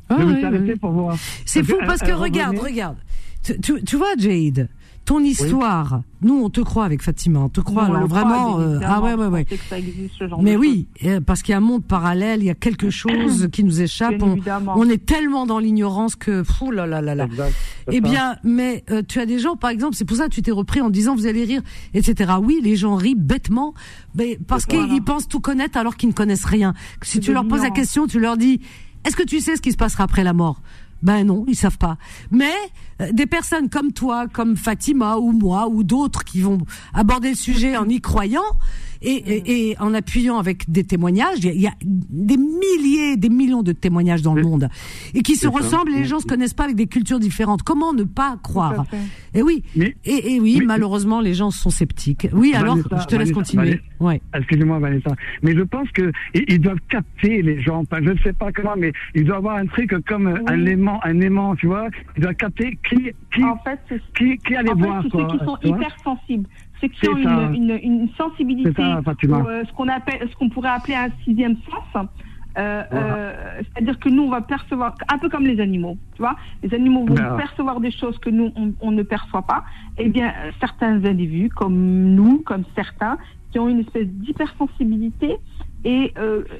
Ah je me ouais, suis arrêté pour voir. C'est fou parce que regarde, revenait. regarde. Tu, tu- tu vois, Jade, ton histoire, nous, on te croit avec Fatima, on te croit. Alors vraiment, euh, ah ouais, ouais, ouais. évidemment, on sait que ça existe, ce genre Mais de oui, parce qu'il y a un monde parallèle, il y a quelque chose qui nous échappe. Bien On, est tellement dans l'ignorance que, fou là là là là. Exact, Eh ça. bien, mais euh, tu as des gens, par exemple, c'est pour ça que tu t'es repris en disant vous allez rire, etc. Oui, les gens rient bêtement, mais parce qu'ils pensent tout connaître alors qu'ils ne connaissent rien. Si tu leur poses la question, tu leur dis est-ce que tu sais ce qui se passera après la mort? Ben non, ils savent pas. Mais euh, des personnes comme toi, comme Fatima ou moi ou d'autres qui vont aborder le sujet en y croyant et, et, et en appuyant avec des témoignages, il y, a- il y a des milliers, des millions de témoignages dans le monde et qui se ressemblent et les gens se connaissent pas avec des cultures différentes. Comment ne pas croire? Et oui, Mais- et, et oui, mais- malheureusement, les gens sont sceptiques. Oui, alors, Vanessa, je te laisse Vanessa, continuer. Ouais. Excusez-moi, Vanessa. Mais je pense que ils, ils doivent capter les gens. Enfin, je ne sais pas comment, mais ils doivent avoir un truc comme un aimant, un aimant, tu vois. Ils doivent capter qui, qui, En fait, qui, qui allait en fait, voir, quoi. ceux qui sont hyper sensibles. Ceux qui ont une, une, une sensibilité, ça, euh, ce qu'on appelle, ce qu'on pourrait appeler un sixième sens. Euh, euh, C'est-à-dire que nous, on va percevoir, un peu comme les animaux, tu vois. Les animaux vont Ben. percevoir des choses que nous, on, on ne perçoit pas. Eh bien, certains individus, comme nous, comme certains, qui ont une espèce d'hypersensibilité et,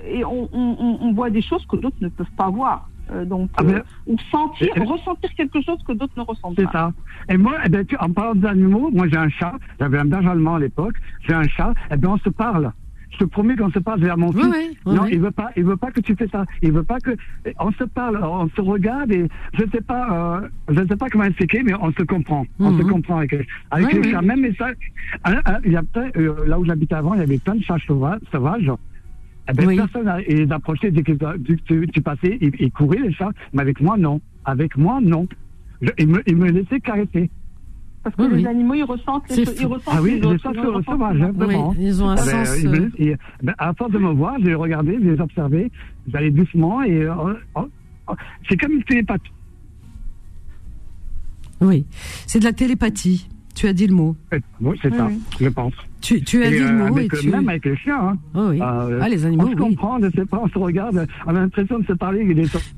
et on, on, on- on voit des choses que d'autres ne peuvent pas voir. Euh, donc, Ah euh, ben. ou sentir, Et- ressentir quelque chose que d'autres ne ressentent C'est pas. ça. Et moi, eh ben, tu- en parlant d'animaux, moi j'ai un chat, j'avais un berger allemand à l'époque, j'ai un chat, et bien on se parle. je te promets qu'on se parle vers mon fils. oui, oui, non, oui. il veut pas, il veut pas que tu fais ça. Il veut pas que on se parle, on se regarde et je sais pas, euh, je sais pas comment expliquer, mais on se comprend. On Mhm. se comprend avec avec Oui, les oui. chats. Même les chats. hein, hein, il y a plein, euh, là où j'habitais avant, il y avait plein de chats sauvages. Eh ben, Oui. Personne les approchait dès que tu, tu, tu passais, ils, ils couraient les chats. Mais avec moi, non. Avec moi, non. Je, ils, me, ils me laissaient caresser. Parce que Oui, les oui. animaux, ils ressentent les. Ils ressentent Ah oui, les chats ils sont ressentent sauvages, vraiment. Oui, ils ont un Ah ben, sens. ils me- euh, ben, à force de me voir, je les regardais, je les observais, j'allais doucement et euh, oh, oh, c'est comme une télépathie. Oui, c'est de la télépathie. Tu as dit le mot. Oui, c'est Oui, ça, oui. je pense. Tu, tu as Et, dit le euh, mot avec, et tu. Même avec les chiens. Hein. Oh oui. Euh, ah, les animaux, on se comprend, je sais pas, on se regarde, on a l'impression de se parler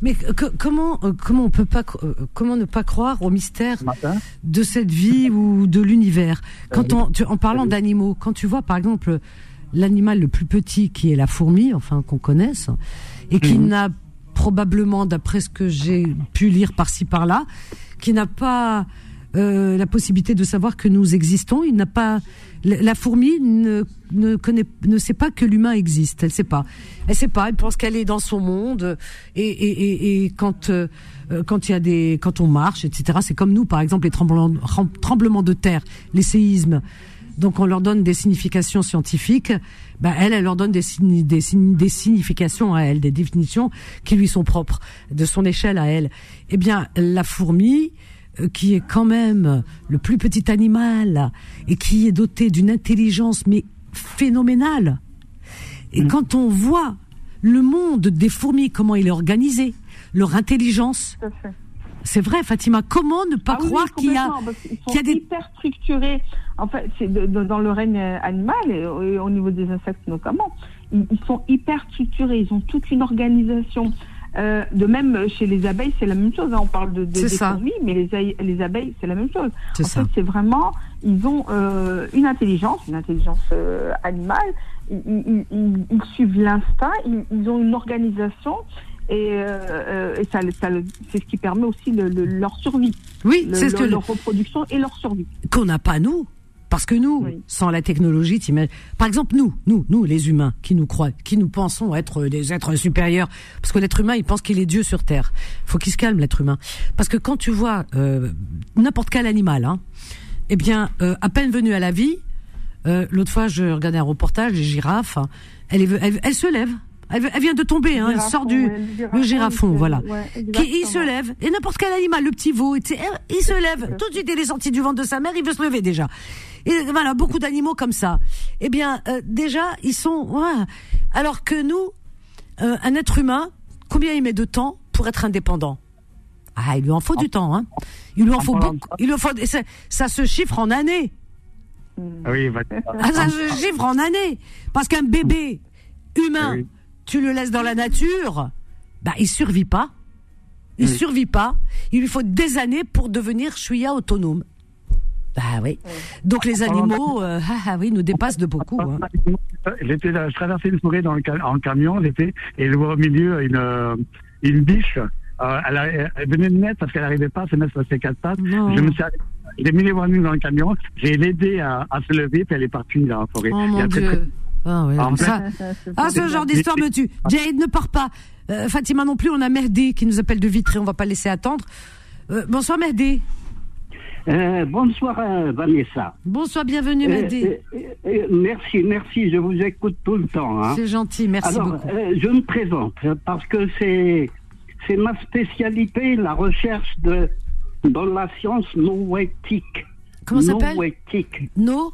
Mais que- comment, euh, comment on peut pas, euh, comment ne pas croire au mystère matin. de cette vie ou de l'univers? Quand on, tu- en parlant d'animaux, quand tu vois par exemple l'animal le plus petit qui est la fourmi, enfin qu'on connaisse, et qui Mhm. n'a probablement, d'après ce que j'ai pu lire par-ci par-là, qui n'a pas euh, la possibilité de savoir que nous existons. Il n'a pas la fourmi ne, ne connaît, ne sait pas que l'humain existe. Elle sait pas. Elle sait pas. Elle pense qu'elle est dans son monde. Et, et, et, et quand euh, euh, quand il y a des quand on marche, etc. C'est comme nous, par exemple, les tremblements tremblements de terre, les séismes. Donc on leur donne des significations scientifiques. Bah elle, elle leur donne des, des, des significations à elle, des définitions qui lui sont propres, de son échelle à elle. Eh bien, la fourmi, qui est quand même le plus petit animal et qui est doté d'une intelligence mais phénoménale. Et quand on voit le monde des fourmis, comment il est organisé, leur intelligence, c'est vrai, Fatima, comment ne pas Ah croire oui, qu'il y a, qu'il y des hyper structurés. En fait, c'est de- de- dans le règne euh, animal et, au- et au niveau des insectes notamment. Ils, ils sont hyper structurés. Ils ont toute une organisation. Euh, de même chez les abeilles, c'est la même chose. hein. On parle de, de des ça. fourmis, mais les, abeilles- les abeilles, c'est la même chose. En ça. fait, c'est vraiment, ils ont euh, une intelligence, une intelligence euh, animale. Ils, ils- ils- ils suivent l'instinct. Ils, ont une organisation. Et, et ça, ça, c'est ce qui permet aussi le- le- leur survie Oui, c'est ce que leur reproduction et leur survie. qu'on n'a pas nous. Parce que nous, Oui. sans la technologie, par exemple nous, nous, nous les humains, qui nous croient, qui nous pensons être des êtres supérieurs, parce que l'être humain, il pense qu'il est Dieu sur terre. Faut qu'il se calme l'être humain, parce que quand tu vois euh, n'importe quel animal, hein, eh bien, euh, à peine venu à la vie, euh, l'autre fois, je regardais un reportage, les girafes, hein, elle, est- elle, elle se lève, elle, vient de tomber, hein, elle sort du, le girafon, voilà. qui il se lève et n'importe quel animal, le petit veau, etc., il se lève tout de suite. Il est sorti du ventre de sa mère, il veut se lever déjà. Et voilà, beaucoup d'animaux comme ça. Eh bien, euh, déjà, ils sont. Alors que nous, euh, un être humain, combien il met de temps pour être indépendant? Ah, il lui en faut du temps. Hein. Il lui en faut beaucoup. Il lui en faut. Ça, ça se chiffre en années. Ah Oui, va- Ah, ça se chiffre en années. Parce qu'un bébé humain, Oui. tu le laisses dans la nature, bah, il survit pas. Il Oui. survit pas. Il lui faut des années pour devenir chouïa autonome. Bah oui. Donc les animaux, euh, ah, ah oui, nous dépassent de beaucoup. hein. J'étais, je traversais une forêt dans le en camion, j'étais, et je vois au milieu une, euh, une biche. Euh, elle, a- elle venait de naître parce qu'elle n'arrivait pas à se mettre sur ses quatre pattes. Non. Je me suis, j'ai mis les bras nus dans le camion, j'ai aidé à, à se lever, puis elle est partie dans la forêt. Oh mon Dieu. Ah, En ça, ah, ce genre d'histoire me tue. Jade ne part pas. Euh, Fatima non plus, on a Mehdi qui nous appelle de Vitré, on va pas laisser attendre. Euh, bonsoir Mehdi. Euh, bonsoir euh, Vanessa. Bonsoir, bienvenue Euh, euh, euh, merci, merci, je vous écoute tout le temps. hein. C'est gentil, merci Alors, beaucoup. je me présente parce que c'est c'est ma spécialité, la recherche de dans la science noétique. Comment ça s'appelle? Noétique. No?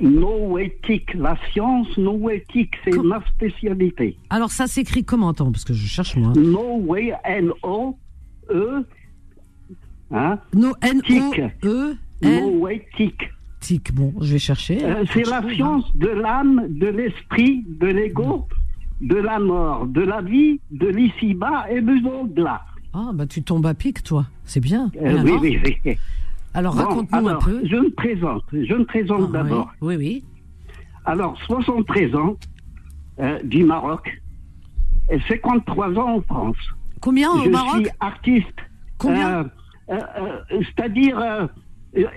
Noétique, la science noétique, c'est Com- ma spécialité. Alors ça s'écrit comment? Attends, parce que je cherche moi. Noé, N-O-E, hein, No N O Tic. E L noétique. Tic. Bon, je vais chercher. Euh, c'est je la trouve, hein. science de l'âme, de l'esprit, de l'ego, de la mort, de la vie, de l'ici-bas et de l'au-delà. Ah bah tu tombes à pic toi. C'est bien. Euh, oui, oui, oui. Alors Bon, raconte-nous un peu. Je me présente. Je me présente Ah, d'abord. Oui, oui. oui. Alors, 73 ans euh, du Maroc et 53 ans en France. Combien au je Maroc? suis artiste. Combien? C'est-à-dire, euh,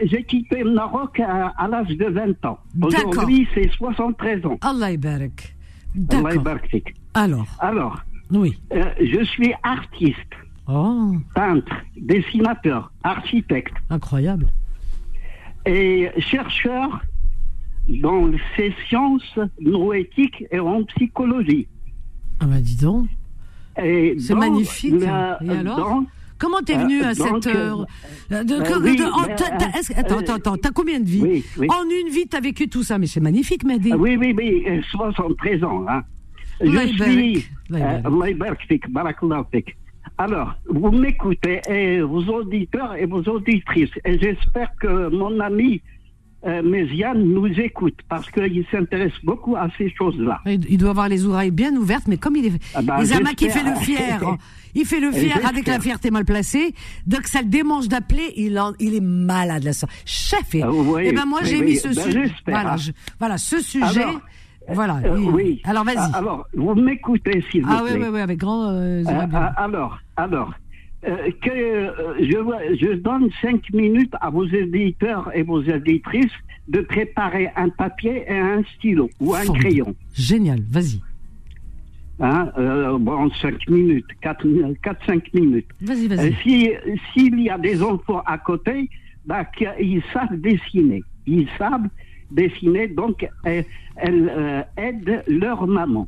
j'ai quitté le Maroc à, l'âge de 20 ans. Aujourd'hui, c'est 73 ans. Allah barak. Allah Alors Alors, oui. Euh, je suis artiste, oh. peintre, dessinateur, architecte. Incroyable. Et chercheur dans ces sciences neuroéthiques et en psychologie. Ah bah dis donc. C'est magnifique. Et alors Comment t'es venu à cette heure Attends, attends, attends, t'as combien de vies En une vie, t'as vécu tout ça, mais c'est magnifique, Mehdi. Oui, oui, oui, 73 ans. Hein. Je suis... Alors, vous m'écoutez, et vos auditeurs et vos auditrices, et j'espère que mon ami euh, Méziane nous écoute parce qu'il s'intéresse beaucoup à ces choses-là. Il doit avoir les oreilles bien ouvertes, mais comme il est, ah bah, qui fait le fier, il fait le fier avec la fierté mal placée, donc ça le démange d'appeler, il, il est malade là. Chef, et, ah, eh ben moi j'ai mis ce ben, sujet, voilà, voilà, ce sujet. voilà. Euh, oui. Alors vas-y. Alors vous m'écoutez s'il vous ah, plaît. Ah oui, oui, oui, avec grand. Euh, alors, alors. Euh, que euh, je, je, donne cinq minutes à vos éditeurs et vos éditrices de préparer un papier et un stylo ou un crayon. Génial, vas-y. Hein, euh, bon, cinq minutes, quatre, quatre cinq minutes. Vas-y, vas-y. S'il y a des enfants à côté, bah, ils savent dessiner. Ils savent dessiner, donc elles, elles aident leur maman.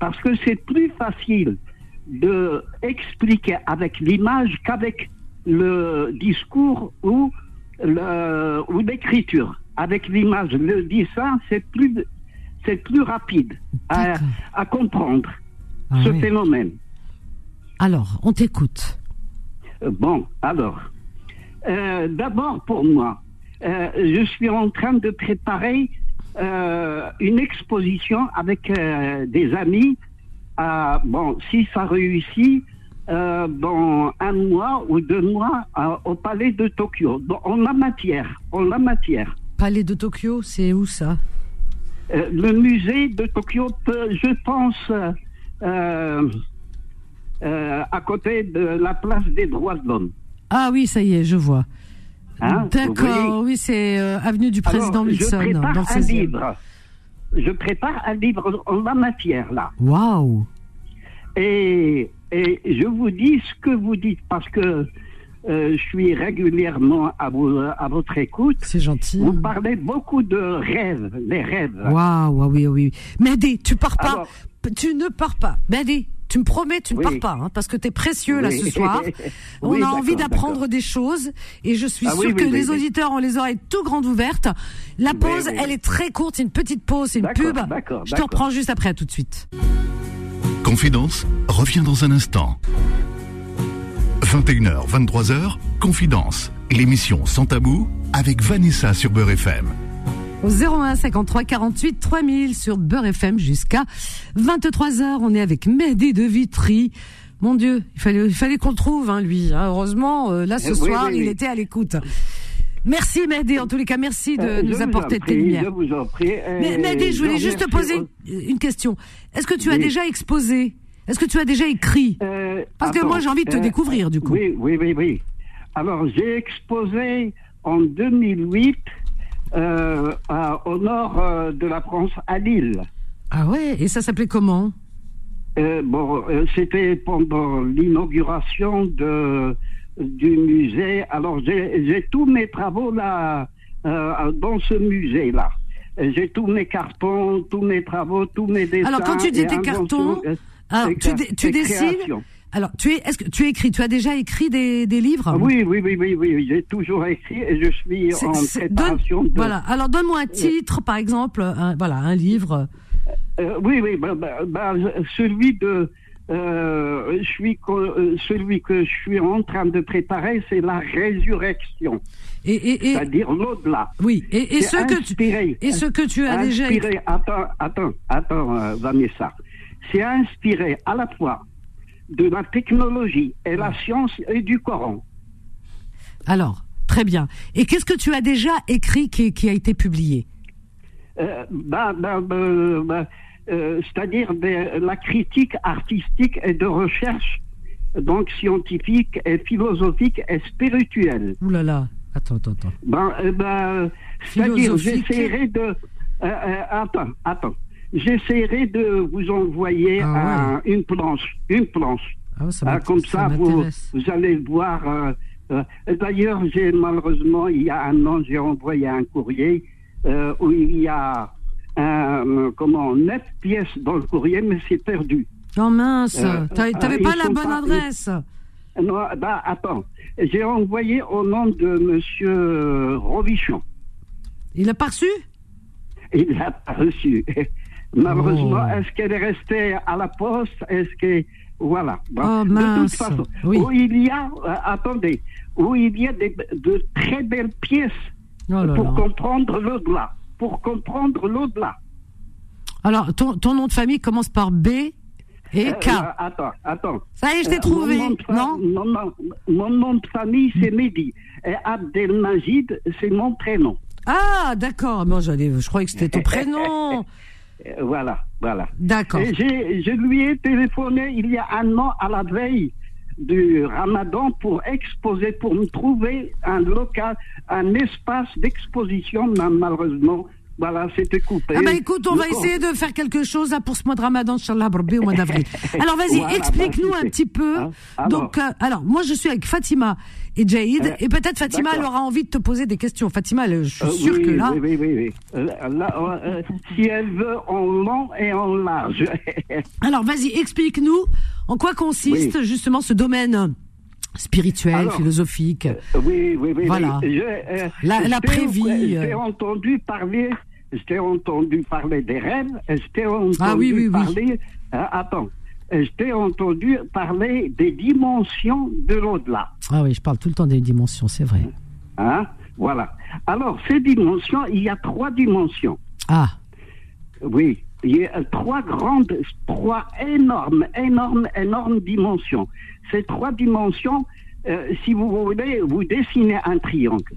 Parce que c'est plus facile de expliquer avec l'image qu'avec le discours ou l'écriture. Avec l'image, le dessin, c'est plus, c'est plus rapide à, à comprendre ah ce phénomène. Alors, on t'écoute. Euh, bon, alors, euh, d'abord pour moi, euh, je suis en train de préparer une exposition avec des amis bon, si ça réussit, dans un mois ou deux mois au palais de Tokyo. en la matière, en la matière. Palais de Tokyo, c'est où ça? Le musée de Tokyo, je pense, à côté de la place des droits de l'homme. Ah oui, ça y est, je vois. Hein, D'accord, oui, c'est avenue du président Wilson. Je prépare dans un livre je prépare un livre en la matière, là. Waouh et, et je vous dis ce que vous dites, parce que euh, je suis régulièrement à, à votre écoute. C'est gentil. Vous parlez beaucoup de rêves, les rêves. Waouh, oui, oui. Mehdi, tu pars pas. tu ne pars pas. Mehdi, tu me promets, tu ne pars pas, hein, parce que tu es précieux là ce soir. on a envie d'apprendre des choses et je suis ah sûr que les auditeurs ont les oreilles tout grandes ouvertes. La pause, elle est très courte, c'est une petite pause, c'est une pub. Je te reprends juste après, à tout de suite. Confidence revient dans un instant. 21h, 23h, Confidence, l'émission Sans Tabou avec Vanessa sur Beurre FM au 01 53 48 3000 sur Beurre FM jusqu'à 23h. On est avec Mehdi de Vitry. Mon Dieu, il fallait, il fallait qu'on le trouve, hein, lui. Hein. Heureusement, euh, là, ce soir, il était à l'écoute. Merci Mehdi, en tous les cas, merci de euh, nous apporter tes lumières. Je vous en prie. Mais Mehdi, je voulais juste te poser une question. Est-ce que tu as déjà exposé Est-ce que tu as déjà écrit? Euh, Parce que moi, j'ai envie de te découvrir, du coup. Oui, oui, oui, oui. Alors, j'ai exposé en 2008 euh, au nord euh, de la France, à Lille. Ah ouais Et ça s'appelait comment? Euh, Bon, c'était pendant l'inauguration de du musée. Alors j'ai tous mes travaux là dans ce musée là. J'ai tous mes cartons, tous mes travaux, tous mes dessins. Alors quand tu dis tes cartons, tu, tu dessines. Alors, tu es, est-ce que tu écris Tu as déjà écrit des, des livres ah Oui, oui, oui, oui, oui, j'ai toujours écrit et je suis en préparation. Voilà. Alors, donne-moi un titre, par exemple, un, voilà, un livre. Euh, oui, oui, bah, bah, bah, celui de, euh, je suis, euh, celui que je suis en train de préparer, c'est la résurrection. Et, et, et c'est-à-dire l'au-delà. Oui. Et, et ce que tu, et ce que tu as inspiré, déjà. Attends, attends, attends, euh, Vanessa. C'est inspiré à la fois de la technologie et la science et du Coran. Alors, très bien. Et qu'est-ce que tu as déjà écrit qui, a été publié? Euh, bah, bah, bah, euh, C'est-à-dire la critique artistique et de recherche, donc scientifique et philosophique et spirituelle. Ouh là là. Attends, attends, attends. Euh, c'est-à-dire, j'essaierai de. Euh, attends, attends. J'essaierai de vous envoyer Ah un- une planche. Une planche. Ah, ça Ah, comme ça ça, vous, vous allez voir. euh, euh, D'ailleurs, j'ai malheureusement, il y a un an, j'ai envoyé un courrier euh, où il y a euh, comment, neuf pièces dans le courrier, mais c'est perdu. Non, mince. Euh, T'avais pas la bonne pas- adresse. Non, bah, attends. J'ai envoyé au nom de Monsieur Robichon. Il a pas reçu? Il l'a pas reçu. Malheureusement, Oh. est-ce qu'elle est restée à la poste? Est-ce que. Voilà. Bon, Oh, de toute façon, Oui. où il y a. euh, attendez. Où il y a des- de très belles pièces Oh là pour là. comprendre l'au-delà. Pour comprendre l'au-delà. Alors, ton, ton nom de famille commence par B et Euh, K. euh, attends, attends. Ça y est, je t'ai trouvé. Non non, non, Mon nom de famille, c'est Mehdi. Et Abdelmajid, c'est mon prénom. Ah, d'accord. Moi, j'allais, je croyais que c'était ton prénom. Euh, Voilà, voilà. D'accord. Et j'ai- je lui ai téléphoné il y a un an à la veille du ramadan pour exposer, pour me trouver un local, un espace d'exposition, mais malheureusement, voilà, c'était coupé. Ah bah écoute, on va essayer de faire quelque chose là pour ce mois de Ramadan, Inch'Allah, au mois d'avril. Alors vas-y, Voilà, explique-nous bah, un petit peu. hein, alors. Donc, euh, alors, moi je suis avec Fatima et Jaïd, Euh, et peut-être Fatima, elle aura envie de te poser des questions. Fatima, elle, je suis Euh, sûre oui, que là... Oui, oui, oui. oui. Euh, là, euh, si elle veut en long et en large. Alors vas-y, explique-nous en quoi consiste justement ce domaine spirituel, Alors, philosophique. Oui, oui, oui. Voilà. oui. Je, euh, La- la prévie, euh. entendu parler. Je t'ai entendu parler des rêves. Je t'ai entendu Ah oui, oui, parler. euh, attends. Je t'ai entendu parler des dimensions de l'au-delà. Ah oui, je parle tout le temps des dimensions, c'est vrai. Hein? Voilà. Alors, ces dimensions, il y a trois dimensions. Ah, Oui, il y a trois grandes, trois énormes, énormes, énormes dimensions. Ces trois dimensions, euh, si vous voulez, vous dessinez un triangle.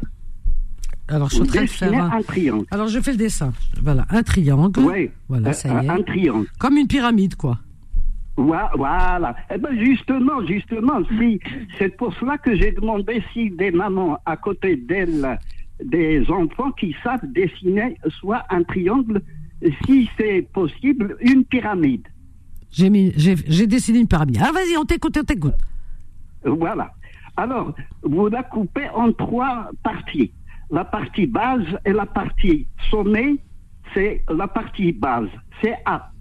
Alors je suis en train de faire un... un triangle. Alors je fais le dessin. Voilà, un triangle. Oui. Voilà, Euh, ça y est. Un triangle. Comme une pyramide, quoi. Voi- Voilà. Eh ben justement, justement, si c'est pour cela que j'ai demandé si des mamans à côté d'elles, des enfants qui savent dessiner soit un triangle, si c'est possible, une pyramide. J'ai mis, j'ai, j'ai dessiné une pyramide. Alors vas-y, on t'écoute, on t'écoute. Voilà. Alors, vous la coupez en trois parties. La partie base et la partie sommet, c'est la partie base, c'est A.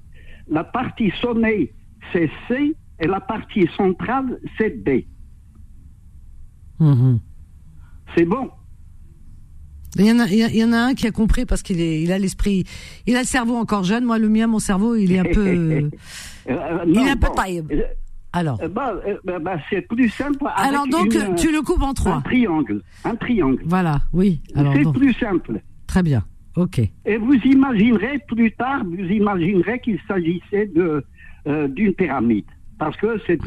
La partie sommet, c'est C. Et la partie centrale, c'est B. Mhm. C'est bon Il y, en a, il y a- il y en a un qui a compris parce qu'il est, il a l'esprit, il a le cerveau encore jeune. Moi, le mien, mon cerveau, il est un peu, Euh, il non, est un peu bon. Euh, Alors, euh, bah, euh, bah, bah, c'est plus simple. avec alors donc, une, tu le coupes en un trois. triangle. Un triangle. Voilà, oui. C'est plus simple. très bien. Ok. Et vous imaginerez plus tard, vous imaginerez qu'il s'agissait de euh, d'une pyramide, parce que c'est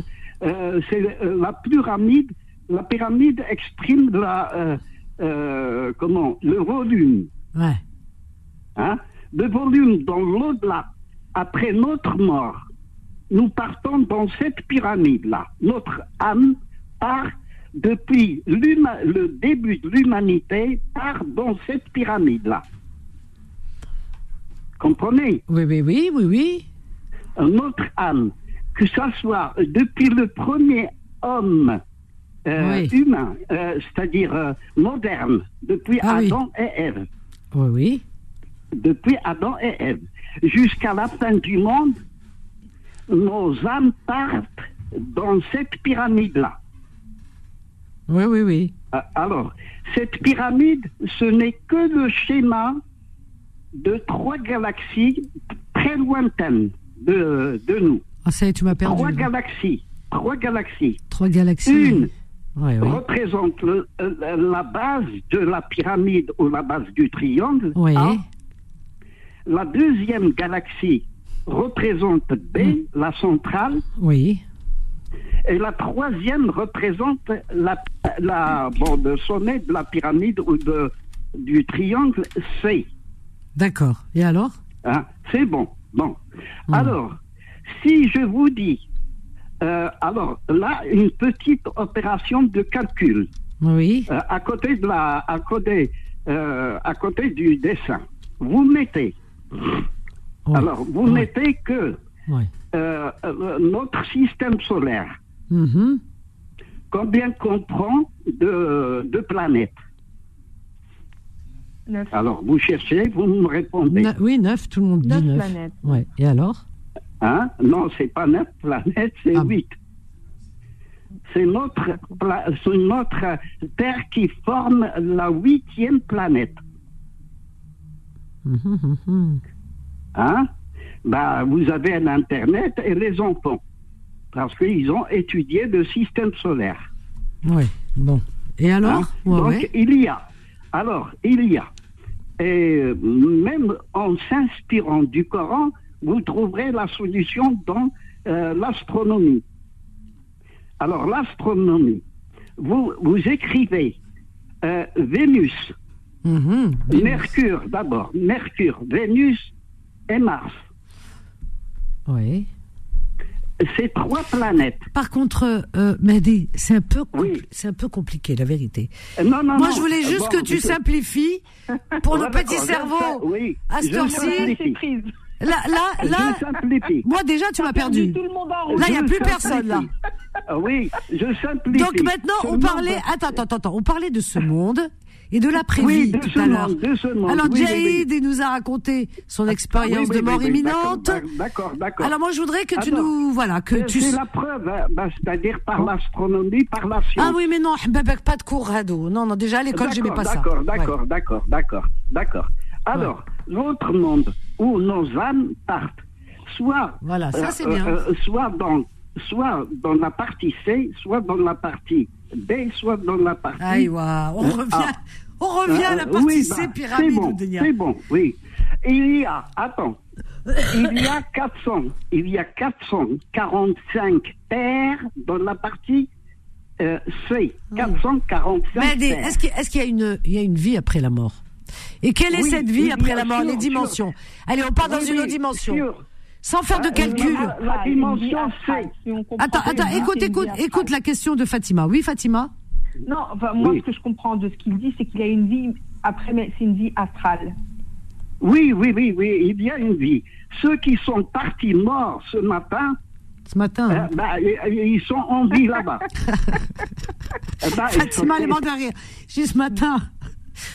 euh, c'est euh, la pyramide. La pyramide exprime la euh, comment le volume, Ouais. hein, le volume dans l'au-delà. Après notre mort, nous partons dans cette pyramide-là. Notre âme part depuis le début de l'humanité part dans cette pyramide-là. Comprenez? Oui, oui, oui, oui, oui. Notre âme, que ça soit depuis le premier homme euh, Oui. humain, euh, c'est-à-dire euh, moderne, depuis Ah oui. Adam et Ève, Oui, oui. depuis Adam et Ève, jusqu'à la fin du monde, nos âmes partent dans cette pyramide-là. Oui, oui, oui. Euh, Alors, cette pyramide, ce n'est que le schéma de trois galaxies très lointaines de, de nous. Ah, ça y est, tu m'as perdu. Trois là. galaxies. Trois galaxies. Trois galaxies. Une Ouais, représente le- la base de la pyramide ou la base du triangle. Oui. La deuxième galaxie représente B, Hmm. la centrale. Oui. Et la troisième représente la, la, bon, le sommet de la pyramide ou de, du triangle C. D'accord. Et alors? Hein, C'est bon. Bon. Hmm. Alors, si je vous dis, euh, alors là, une petite opération de calcul. Oui. Euh, à côté de la, à côté, euh, à côté du dessin, vous mettez. Alors, vous mettez que Oui. euh, euh, notre système solaire, Mhm. combien comprend de, de planètes Neuf. Alors, vous cherchez, vous me répondez. Ne- oui, neuf, tout le monde dit Neuf neuf. planètes. Ouais. Et alors Hein? Non, c'est pas neuf planètes, c'est Ah. huit. C'est notre, notre Terre qui forme la huitième planète. Mhm, mhm, mhm. Hein? Bah, vous avez un Internet et les enfants. Parce qu'ils ont étudié le système solaire. Ouais. Bon. Et alors? Hein? Ouais, Donc, ouais. il y a. Alors, il y a. Et euh, même en s'inspirant du Coran, vous trouverez la solution dans euh, l'astronomie. Alors, l'astronomie, vous, vous écrivez euh, Vénus, Mhm. Mercure d'abord, Mercure, Vénus Mars. Ouais. Ces trois planètes. Par contre, euh, Mehdi, c'est un peu, Oui. c'est un peu compliqué, la vérité. Euh, Non, non, Moi, non. je voulais juste Bon, que tu simplifies pour le petit cerveau. Oui. À simplifie. prise. Là, là, là, Je moi déjà, tu m'as perdu. Tout le monde en route. Là, il n'y a plus personne, là. Oui, je simplifie. Donc maintenant, on parlait. Attends, attends, attends. On parlait de ce monde et de l'après-vie Oui, tout à l'heure. Alors, oui, Jaïd, il nous a raconté son expérience Oui, oui, de mort imminente. d'accord, D'accord. Alors, moi, je voudrais que tu nous. Voilà, que C'est tu. c'est la preuve, hein, bah, c'est-à-dire par l'astronomie, par la science. Ah oui, mais non, Mbebek, pas de cours Rado. Non, non, déjà à l'école, j'aimais pas ça. D'accord, Ouais. d'accord, d'accord, d'accord, d'accord. Alors, notre monde où nos âmes partent, soit, Voilà, ça, c'est euh, bien. euh, soit dans, soit dans la partie C, soit dans la partie Soit dans la partie. Aïwa, on Euh, revient, ah. on revient à la Euh, partie oui, C, bah, pyramide C'est bon, c'est bon, oui. Il y a, attends, il y a 400, il y a 445 terres dans la partie euh, C. 445 Mais est-ce qu'il est-ce qu'il y, a une- il y a une vie après la mort? Et quelle est Oui, cette vie oui, après la mort? sûr, Les dimensions. Allez, on part dans une autre dimension. sûr. Sans faire de Ah, calcul. la- la dimension C. Attends, attends, écoute, écoute, écoute la question de Fatima. Oui, Fatima Non, enfin, moi, Oui. ce que je comprends de ce qu'il dit, c'est qu'il y a une vie après, mais c'est une vie astrale. Oui, oui, oui, oui, il y a une vie. Ceux qui sont partis morts ce matin, Ce matin. euh, hein. bah, ils ils sont en vie là-bas. Eh ben, Fatima, sont- les rire. J'ai ce matin.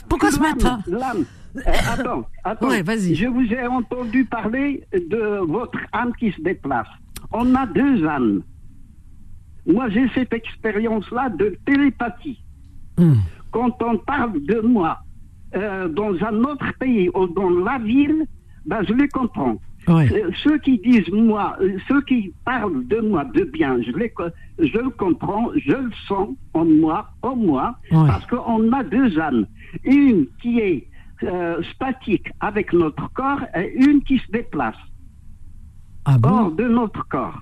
Pourquoi ce matin L'âme. Attends, attends. Ouais, vas-y. Je vous ai entendu parler de votre âme qui se déplace. On a deux âmes. Moi, j'ai cette expérience-là de télépathie. Hum. Quand on parle de moi euh, dans un autre pays ou dans la ville, ben, je les comprends. Ouais. Euh, Ceux qui disent moi, euh, ceux qui parlent de moi de bien, je, les, je le comprends, je le sens en moi, en moi, Ouais. parce qu'on a deux âmes. Une qui est euh, statique avec notre corps et une qui se déplace Ah bon hors de notre corps.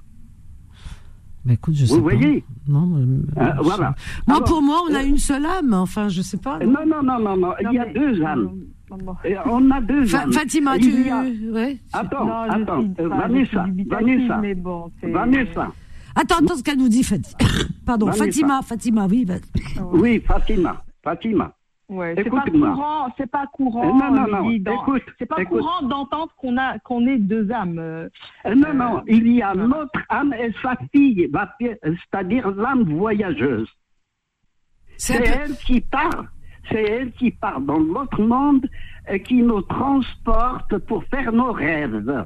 Bah, écoute, je sais Vous pas. voyez Non, euh, Euh, je- voilà. Moi, Alors, pour moi, on a euh, une seule âme. Enfin, je sais pas. non Non, non, non, non, non, il y a mais- deux âmes. non, non. Et on a deux Fa- âmes. Fatima, Il tu. a- Ouais. Attends, Non, attends, suis- euh, enfin, Vanessa, Vanessa, mais bon, Vanessa, Attends, attends ce qu'elle nous dit, Fatima. Pardon, Vanessa. Fatima, Fatima, oui. vas- oui, Fatima, Fatima. Ouais, c'est pas Écoute-moi. courant, c'est pas courant. non, non, non, Lydie, dans- écoute, c'est pas écoute. courant d'entendre qu'on a qu'on est deux âmes. euh, Euh, Non, non, Euh, il y a non. notre âme et sa fille, c'est-à-dire l'âme voyageuse. C'est peu- elle qui part, c'est elle qui part dans l'autre monde et qui nous transporte pour faire nos rêves.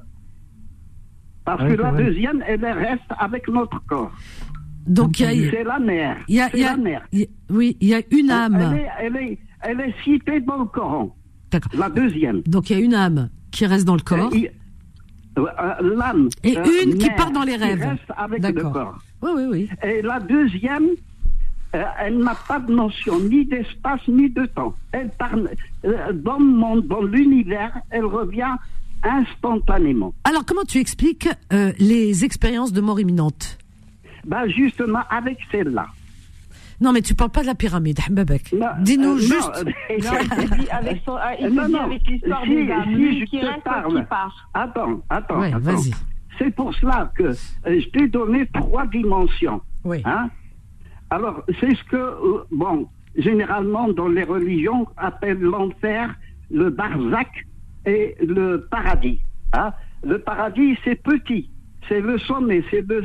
Parce Ouais, que la vrai. deuxième, elle reste avec notre corps. Donc, il y a. C'est la mère. il y a- y a- la mère. y a- Oui, il y a une Elle âme. est, elle, est, elle est citée dans le Coran, D'accord. la deuxième. Donc, il y a une âme qui reste dans le corps. Et euh, euh, L'âme. Et euh, une qui part dans les qui rêves. reste avec le corps. Oui, oui, oui. Et la deuxième, euh, elle n'a pas de notion ni d'espace ni de temps. Elle part euh, dans le monde, dans l'univers, elle revient instantanément. Alors, comment tu expliques les expériences de mort imminente? Ben justement, avec celle-là. Non, mais tu parles pas de la pyramide, Mbabek. Non, Dis-nous euh, juste. non, euh, il te dit avec, son, il te Non, dit non. avec l'histoire Si, des si, je qui te reste, parle. l'autre qui part. Attends, attends, Ouais, attends. vas-y. C'est pour cela que euh, je t'ai donné trois dimensions. Oui. Hein Alors, c'est ce que, euh, bon, généralement dans les religions, appellent l'enfer le barzak et le paradis. Hein. Le paradis, c'est petit. C'est le sommet, c'est le.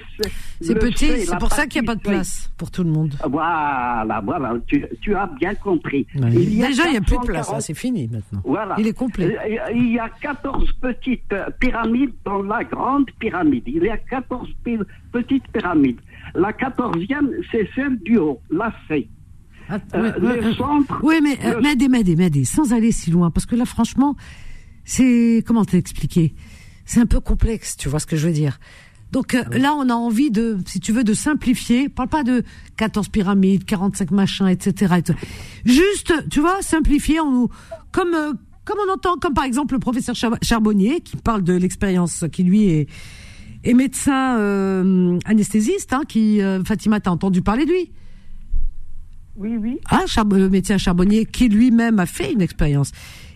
C'est petit, c'est pour ça qu'il n'y a pas de place pour tout le monde. Voilà, voilà, tu, as bien compris. Déjà, il n'y a plus de place, c'est fini maintenant. Voilà. Il est complet. Euh, il y a 14 petites pyramides dans la grande pyramide. Il y a 14 petites pyramides. La 14e, c'est celle du haut, la C. Ah, euh, oui, mais euh, m'aider, m'aider, m'aider, sans aller si loin, parce que là, franchement, c'est comment t'expliquer? C'est un peu complexe, tu vois ce que je veux dire. Donc euh, là, on a envie de, si tu veux, de simplifier. Parle pas de 14 pyramides, 45 machins, etc. Juste, tu vois, simplifier en comme euh, comme on entend, comme par exemple le professeur Charbonnier qui parle de l'expérience qui lui est, est médecin euh, anesthésiste, hein, qui Fatima, t'as entendu parler de lui? Oui, oui. Ah, le médecin Charbonnier qui lui-même a fait une expérience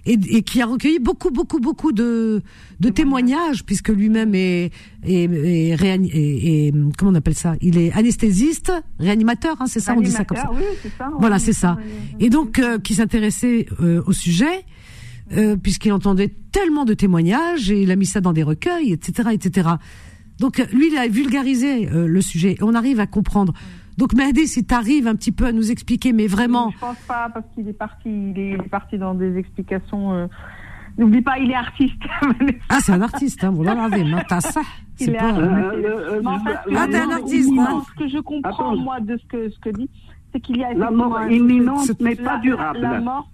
et, qui a recueilli beaucoup, beaucoup, beaucoup de, de témoignages, puisque lui-même est, est, est, comment on appelle ça? Il est anesthésiste, réanimateur, hein, c'est ça, on dit ça comme ça. Oui, ça voilà, c'est ça. Et donc, euh, qui s'intéressait euh, au sujet, euh, puisqu'il entendait tellement de témoignages, et il a mis ça dans des recueils, etc., etc. Donc, lui, il a vulgarisé le sujet, et on arrive à comprendre. Donc Mehdi, si tu arrives un petit peu à nous expliquer, mais vraiment. Je pense pas parce qu'il est parti, il est parti dans des explications. Euh, n'oublie pas, il est artiste. ah, c'est un artiste, hein. Bon, là, t'as ça. C'est pas. Euh, en fait, ah, t'es un artiste. Hein. Ce que je comprends moi de ce que ce que dit, c'est qu'il y a la mort imminente n'est pas durable. La, mort.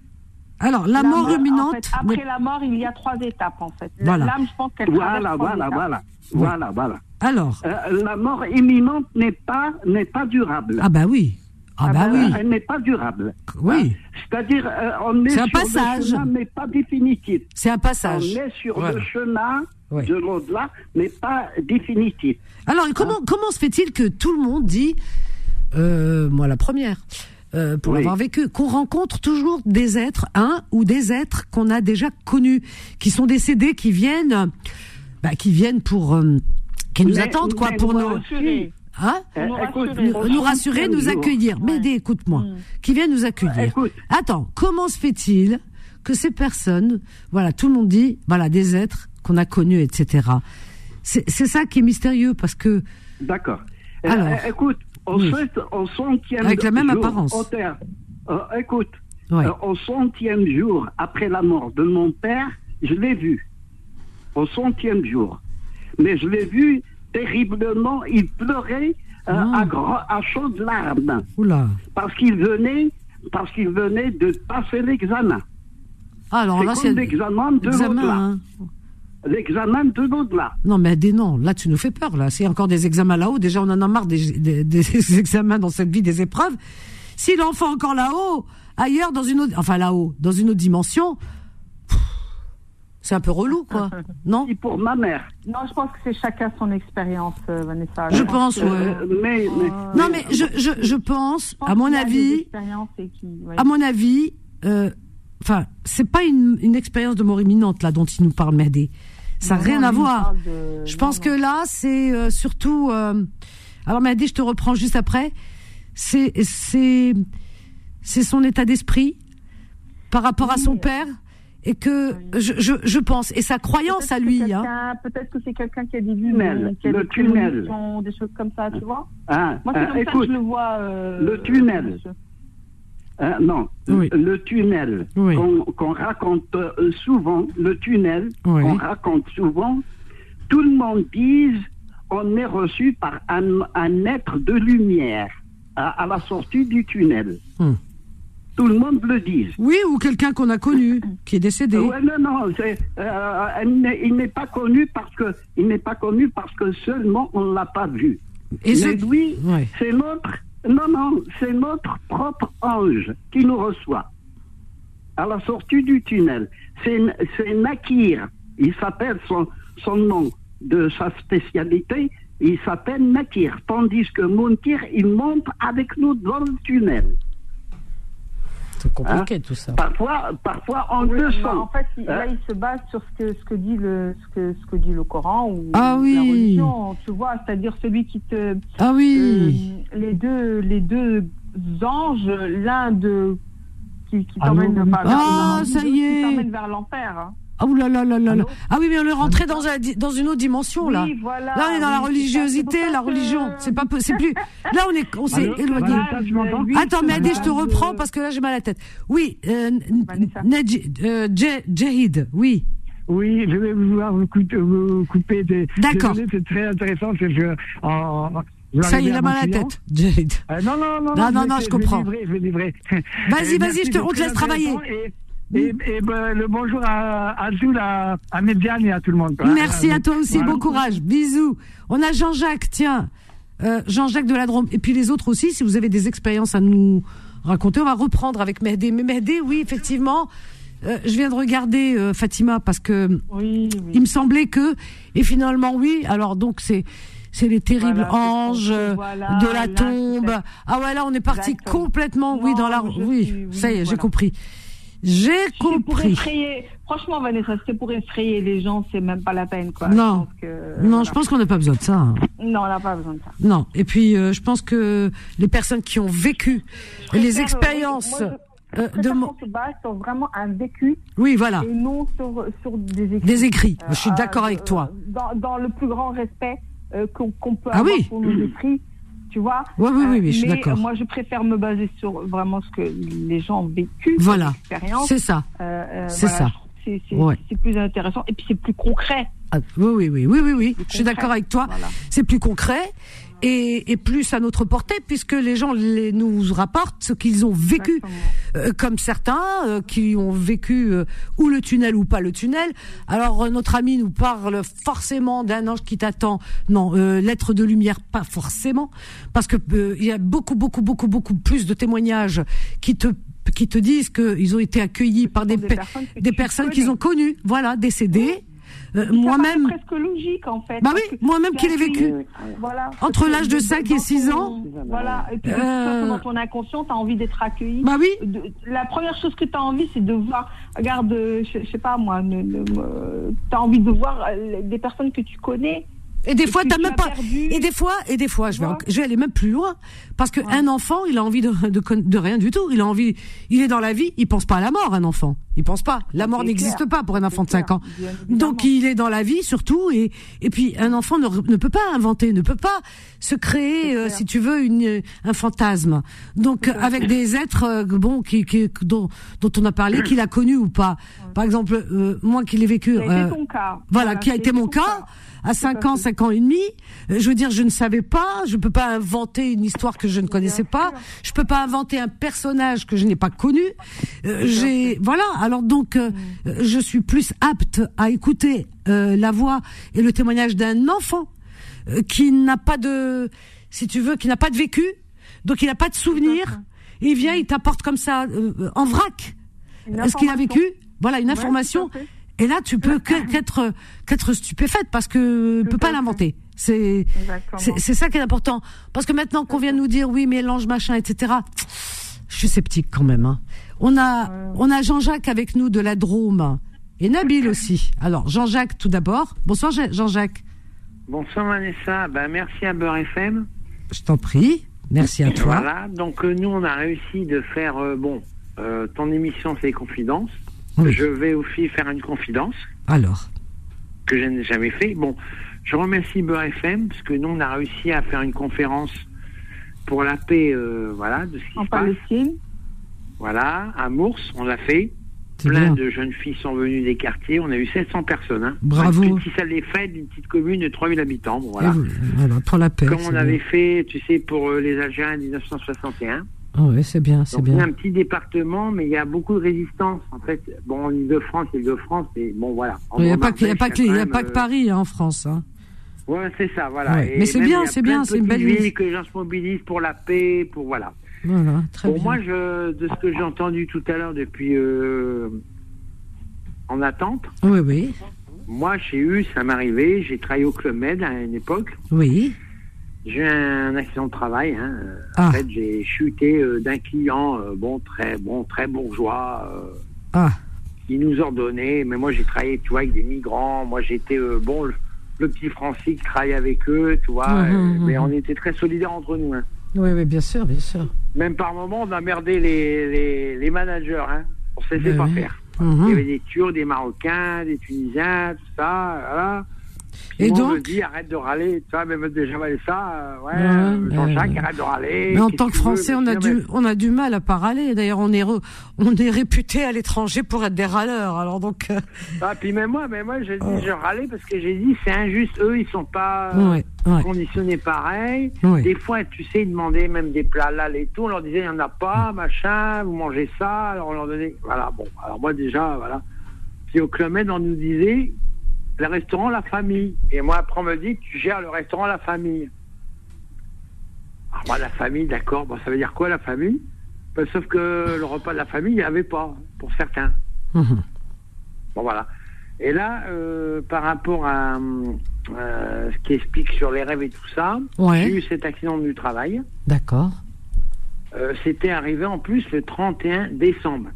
Alors, la, mort, imminente. après la mort, il y a trois étapes en fait. L'âme, je pense qu'elle Voilà, voilà, voilà, voilà, voilà. Alors euh, La mort imminente n'est pas, n'est pas durable. Ah bah oui. Ah, ah bah, bah, oui. Elle n'est pas durable. Oui. Hein? C'est-à-dire, euh, on est, un sur passage. le chemin, mais pas définitif. C'est un passage. On est sur le chemin de l'au-delà, mais pas définitif. Alors, comment, hein? comment se fait-il que tout le monde dit, euh, moi la première, pour l'avoir vécu, qu'on rencontre toujours des êtres, un ou des êtres qu'on a déjà connus, qui sont décédés, qui viennent, bah, qui viennent pour qui nous attendent quoi pour nous Hein nous, rassurer, nous, accueillir. Mais écoute-moi, mm. qui viennent nous accueillir. Attends, comment se fait-il que ces personnes, voilà, tout le monde dit, voilà, des êtres qu'on a connus, etc. C'est ça qui est mystérieux parce que. D'accord. Euh, Alors, écoute, au, oui. centième avec la même apparence. Euh, écoute, euh, au centième jour après la mort de mon père, je l'ai vu. Au centième jour mais je l'ai vu terriblement, il pleurait euh, à, à chaudes larmes. Oula. Parce qu'il venait, parce qu'il venait de passer l'examen. Ah, alors là, c'est l'examen de l'au-delà. Hein. L'examen de l'au-delà. Non, mais des non, là tu nous fais peur. Là, c'est encore des examens là-haut. Déjà, on en a marre des, des, examens dans cette vie, des épreuves. Si l'enfant encore là-haut, ailleurs dans une autre, enfin là-haut, dans une autre dimension, c'est un peu relou, quoi. Non C'est pour ma mère. Non, je pense que c'est chacun son expérience, euh, Vanessa. Je, pense, oui. mais, non, mais je, je, je pense, à mon avis, à mon avis, euh, enfin, c'est pas une, une expérience de mort imminente là dont il nous parle, Mehdi. Ça n'a rien à voir. Je pense que là, c'est euh, surtout. Alors, Mehdi, je te reprends juste après. C'est c'est c'est son état d'esprit par rapport à son père et que je, je, je, pense et sa croyance à lui. Hein. Peut-être que c'est quelqu'un qui a des qui a le des tunnel, des choses comme ça, tu vois. Ah, Moi, c'est ah, comme écoute, ça que je le vois. Euh, le tunnel. Euh, non, oui. le tunnel oui. qu'on raconte euh, souvent, le tunnel oui. qu'on raconte souvent, tout le monde dit on est reçu par un, un être de lumière à, à, la sortie du tunnel. Hum tout le monde le dit. Oui, ou quelqu'un qu'on a connu, qui est décédé. Ouais, non, non, euh, il n'est pas connu parce que il n'est pas connu parce que seulement on l'a pas vu. Et Mais ouais. c'est notre, non, non, c'est notre propre ange qui nous reçoit à la sortie du tunnel. C'est Nakir. Il s'appelle son, son nom de sa spécialité. Il s'appelle Nakir, tandis que Munkir, il monte avec nous dans le tunnel. C'est compliqué hein tout ça. Parfois, parfois on oui, le sent. En fait, il, hein là, il se base sur ce que, ce que, dit, le, ce que, ce que dit le Coran ou ah, oui. la religion, tu vois, c'est-à-dire celui qui te. Ah oui. Euh, les deux, les deux anges, l'un de qui, qui t'emmène vers, ah, ça y est. vers l'enfer. Hein. Ah, là là là là là. Ah oui, mais on est rentré dans, un, dans une autre dimension, là. Oui, voilà, là, on est dans la religiosité, la religion. C'est pas c'est plus. Là, on est, on s'est éloigné. Attends, mais Adé, je te reprends parce que là, j'ai mal à la tête. Oui, euh, euh Jahid, oui. Oui, je vais vouloir vous couper, vous couper des. D'accord. C'est très intéressant. C'est que, ça y est, il a mal à la tête. Euh, non, non, non, non, non, non, je comprends. Je livrer, Vas-y, vas-y, je te, on te laisse travailler. Et, et, ben, le bonjour à, à Jules, à, à Médiane et à tout le monde. Merci à toi aussi, bon courage, bisous. On a Jean-Jacques, tiens, euh, Jean-Jacques de la Drôme, et puis les autres aussi, si vous avez des expériences à nous raconter, on va reprendre avec Mehdi. Mais Mehdi, oui, effectivement, euh, je viens de regarder euh, Fatima parce que il me semblait que, et finalement oui, alors donc c'est c'est les terribles anges de la tombe. Ah ouais, là, on est parti complètement, oui, dans la, oui, ça y est, j'ai compris. J'ai compris. Franchement, Vanessa, c'est pour effrayer les gens, c'est même pas la peine, quoi. Non. non, je pense qu'on n'a pas besoin de ça. Hein. Non, on n'a pas besoin de ça. Non. Et puis, euh, je pense que les personnes qui ont vécu les euh, expériences. Euh, de se base sur vraiment un vécu. Oui, voilà. Et non sur, sur des écrits. Des écrits. je suis d'accord avec toi. Dans, dans, le plus grand respect euh, qu'on peut ah avoir pour nos esprits. Tu vois Oui, oui, oui, je suis d'accord. Moi, je préfère me baser sur vraiment ce que les gens ont vécu. Voilà. C'est ça. Euh, euh, c'est ça. C'est plus intéressant et puis c'est plus concret. Ah, oui, oui, oui, oui, oui, oui. Je suis d'accord avec toi. C'est plus concret et, et, plus à notre portée puisque les gens les, nous rapportent ce qu'ils ont vécu, euh, comme certains euh, qui ont vécu euh, ou le tunnel ou pas le tunnel. Alors notre ami nous parle forcément d'un ange qui t'attend. Non, lettre de lumière, pas forcément, parce que il y a beaucoup, beaucoup, beaucoup, beaucoup plus de témoignages qui te qui te disent qu'ils ont été accueillis par des, des personnes qu'ils ont connues, voilà, décédées. Euh, moi-même. C'est presque logique en fait. Bah oui, moi-même qui l'ai vécu. Voilà. Entre l'âge de 5 et 6 ans. Voilà. Et puis, euh... dans ton inconscient, tu as envie d'être accueilli. Bah oui. la première chose que tu as envie, c'est de voir. Regarde, je, sais pas moi, tu as envie de voir euh, des personnes que tu connais. Et des fois, t'as même pas. Et des fois, et des fois, je vais, je vais aller même plus loin, parce que un enfant, il a envie de, de, de, rien du tout. Il a envie, il est dans la vie, il pense pas à la mort, un enfant. Il pense pas. La mort n'existe pas pour un enfant de 5 ans. Donc il est dans la vie surtout, et et puis un enfant ne, ne peut pas inventer, ne peut pas se créer, euh, si tu veux, une un fantasme. Donc avec des êtres, euh, bon, qui, qui dont dont on a parlé, qu'il a connu ou pas. Par exemple, euh, moi qui l'ai vécu. Voilà, voilà, qui a été mon cas à 5 ans, 5 ans et demi. Euh, je veux dire, je ne savais pas, je peux pas inventer une histoire que je ne connaissais pas, je peux pas inventer un personnage que je n'ai pas connu. Euh, j'ai voilà, alors donc euh, je suis plus apte à écouter la voix et le témoignage d'un enfant qui n'a pas de si tu veux, qui n'a pas de vécu, donc il n'a pas de souvenir. Il vient, il t'apporte comme ça en vrac. Ce qu'il a vécu? Voilà une information. Et là, tu peux qu'être qu'être stupéfaite parce que peut pas l'inventer. C'est c'est ça qui est important. Parce que maintenant qu'on vient de nous dire oui, mais l'ange machin, etc. Je suis sceptique quand même. Hein. On a on a Jean-Jacques avec nous de la Drôme et Nabil aussi. Alors Jean-Jacques tout d'abord. Bonsoir Jean-Jacques. Bonsoir Vanessa. Ben, merci à Beurre FM. Je t'en prie. Merci à toi. Voilà. Donc euh, nous on a réussi de faire euh, bon. Euh, ton émission c'est Confidences. Je vais aussi faire une confidence. Alors Que je n'ai jamais fait. Bon, je remercie Beurre FM parce que nous, on a réussi à faire une conférence pour la paix, euh, voilà, de ce qui en se Palestine. Voilà, à Mours, on l'a fait. Plein de jeunes filles sont venues des quartiers. On a eu 700 personnes. Hein. Bravo. Une petite salle des fêtes d'une petite commune de 3000 habitants. voilà. pour la paix. Comme on avait fait, tu sais, pour euh, les Algériens en 1961. Ah oui, c'est bien, c'est bien. C'est un petit département, mais il y a beaucoup de résistance. En fait, bon, en Ile-de-France, Ile-de-France, mais bon, voilà. Il n'y a, pas que, Paris hein, en France. Hein. Ouais, c'est ça, voilà. Mais c'est bien, c'est bien, c'est une belle ville. que les gens se mobilisent pour la paix, pour voilà. Voilà, très bon, bien. moi, je, de ce que j'ai entendu tout à l'heure depuis euh, en attente. Oui, oui. Moi, j'ai eu, ça m'est arrivé, j'ai travaillé au Club Med à une époque. Oui. J'ai eu un accident de travail. Hein. En ah. fait, j'ai chuté euh, d'un client, euh, bon, très bon, très bourgeois, euh, ah. qui nous ordonnait. Mais moi, j'ai travaillé, tu vois, avec des migrants. Moi, j'étais bon, le, petit français qui travaillait avec eux, tu vois. Mmh, mmh, mais mmh. on était très solidaires entre nous. Hein. Oui, oui, bien sûr, bien sûr. Même par moment, on a merdé les, les, les managers, hein. On ne sait pas oui. faire. Il y avait des Turcs, des Marocains, des Tunisiens, tout ça, voilà. Et donc me dit arrête de râler, tu vois, même déjà ça, euh, ouais, Ouais, euh, Jean-Jacques, euh, arrête de râler. Mais en tant que Français, on a, du, on a du mal à pas râler. D'ailleurs, on est, re- on est réputé à l'étranger pour être des râleurs. Alors donc, euh, Ah, puis même moi, mais moi, je dis, je râlais parce que j'ai dit, c'est injuste. Eux, ils sont pas Ouais, ouais. conditionnés pareil. Des fois, tu sais, ils demandaient même des plats là, et tout. On leur disait, il n'y en a pas, machin, vous mangez ça. Alors on leur donnait. Voilà, bon. Alors moi, déjà, voilà. Puis au Club on nous disait, le restaurant, la famille. Et moi, après, on me dit, tu gères le restaurant, la famille. Alors moi, la famille, d'accord. Bon, ça veut dire quoi, la famille? Ben, Sauf que le repas de la famille, il n'y avait pas, pour certains. Bon, voilà. Et là, euh, par rapport à euh, ce qui explique sur les rêves et tout ça, Ouais. j'ai eu cet accident du travail. d'accord. Euh, C'était arrivé en plus le 31 décembre.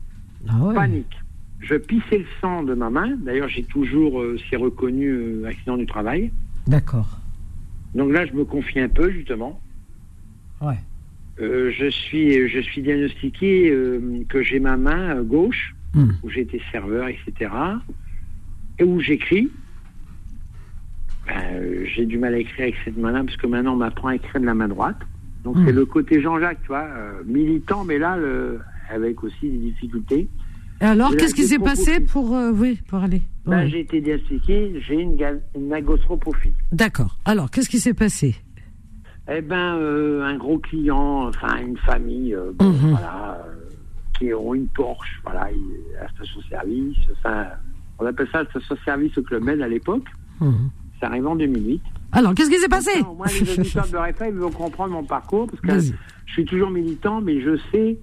Ah ouais. Panique. Je pissais le sang de ma main. D'ailleurs, j'ai toujours, euh, c'est reconnu, euh, accident du travail. D'accord. Donc là, je me confie un peu, justement. Ouais. Euh, je suis, je suis diagnostiqué euh, que j'ai ma main euh, gauche, Hmm. où j'étais serveur, etc., et où j'écris. Ben, euh, j'ai du mal à écrire avec cette main-là, parce que maintenant on m'apprend à écrire de la main droite. Donc Hmm. c'est le côté Jean-Jacques, tu vois, euh, militant, mais là, le, avec aussi des difficultés. Et alors, qu'est-ce qui s'est passé pour, euh, oui, pour aller Ben, Ouais. j'ai été diagnostiqué, j'ai une, une agostropophie. D'accord. Alors, qu'est-ce qui s'est passé? Eh ben, euh, un gros client, enfin une famille, euh, bon, Mhm. voilà, euh, qui ont une Porsche, voilà, il- à station-service. Enfin, on appelle ça station-service au Club Med à l'époque. Mhm. Ça arrive en 2008. Alors, qu'est-ce qui s'est passé? moins, les auditeurs de RFA, ils vont comprendre mon parcours parce que je suis toujours militant, mais je sais,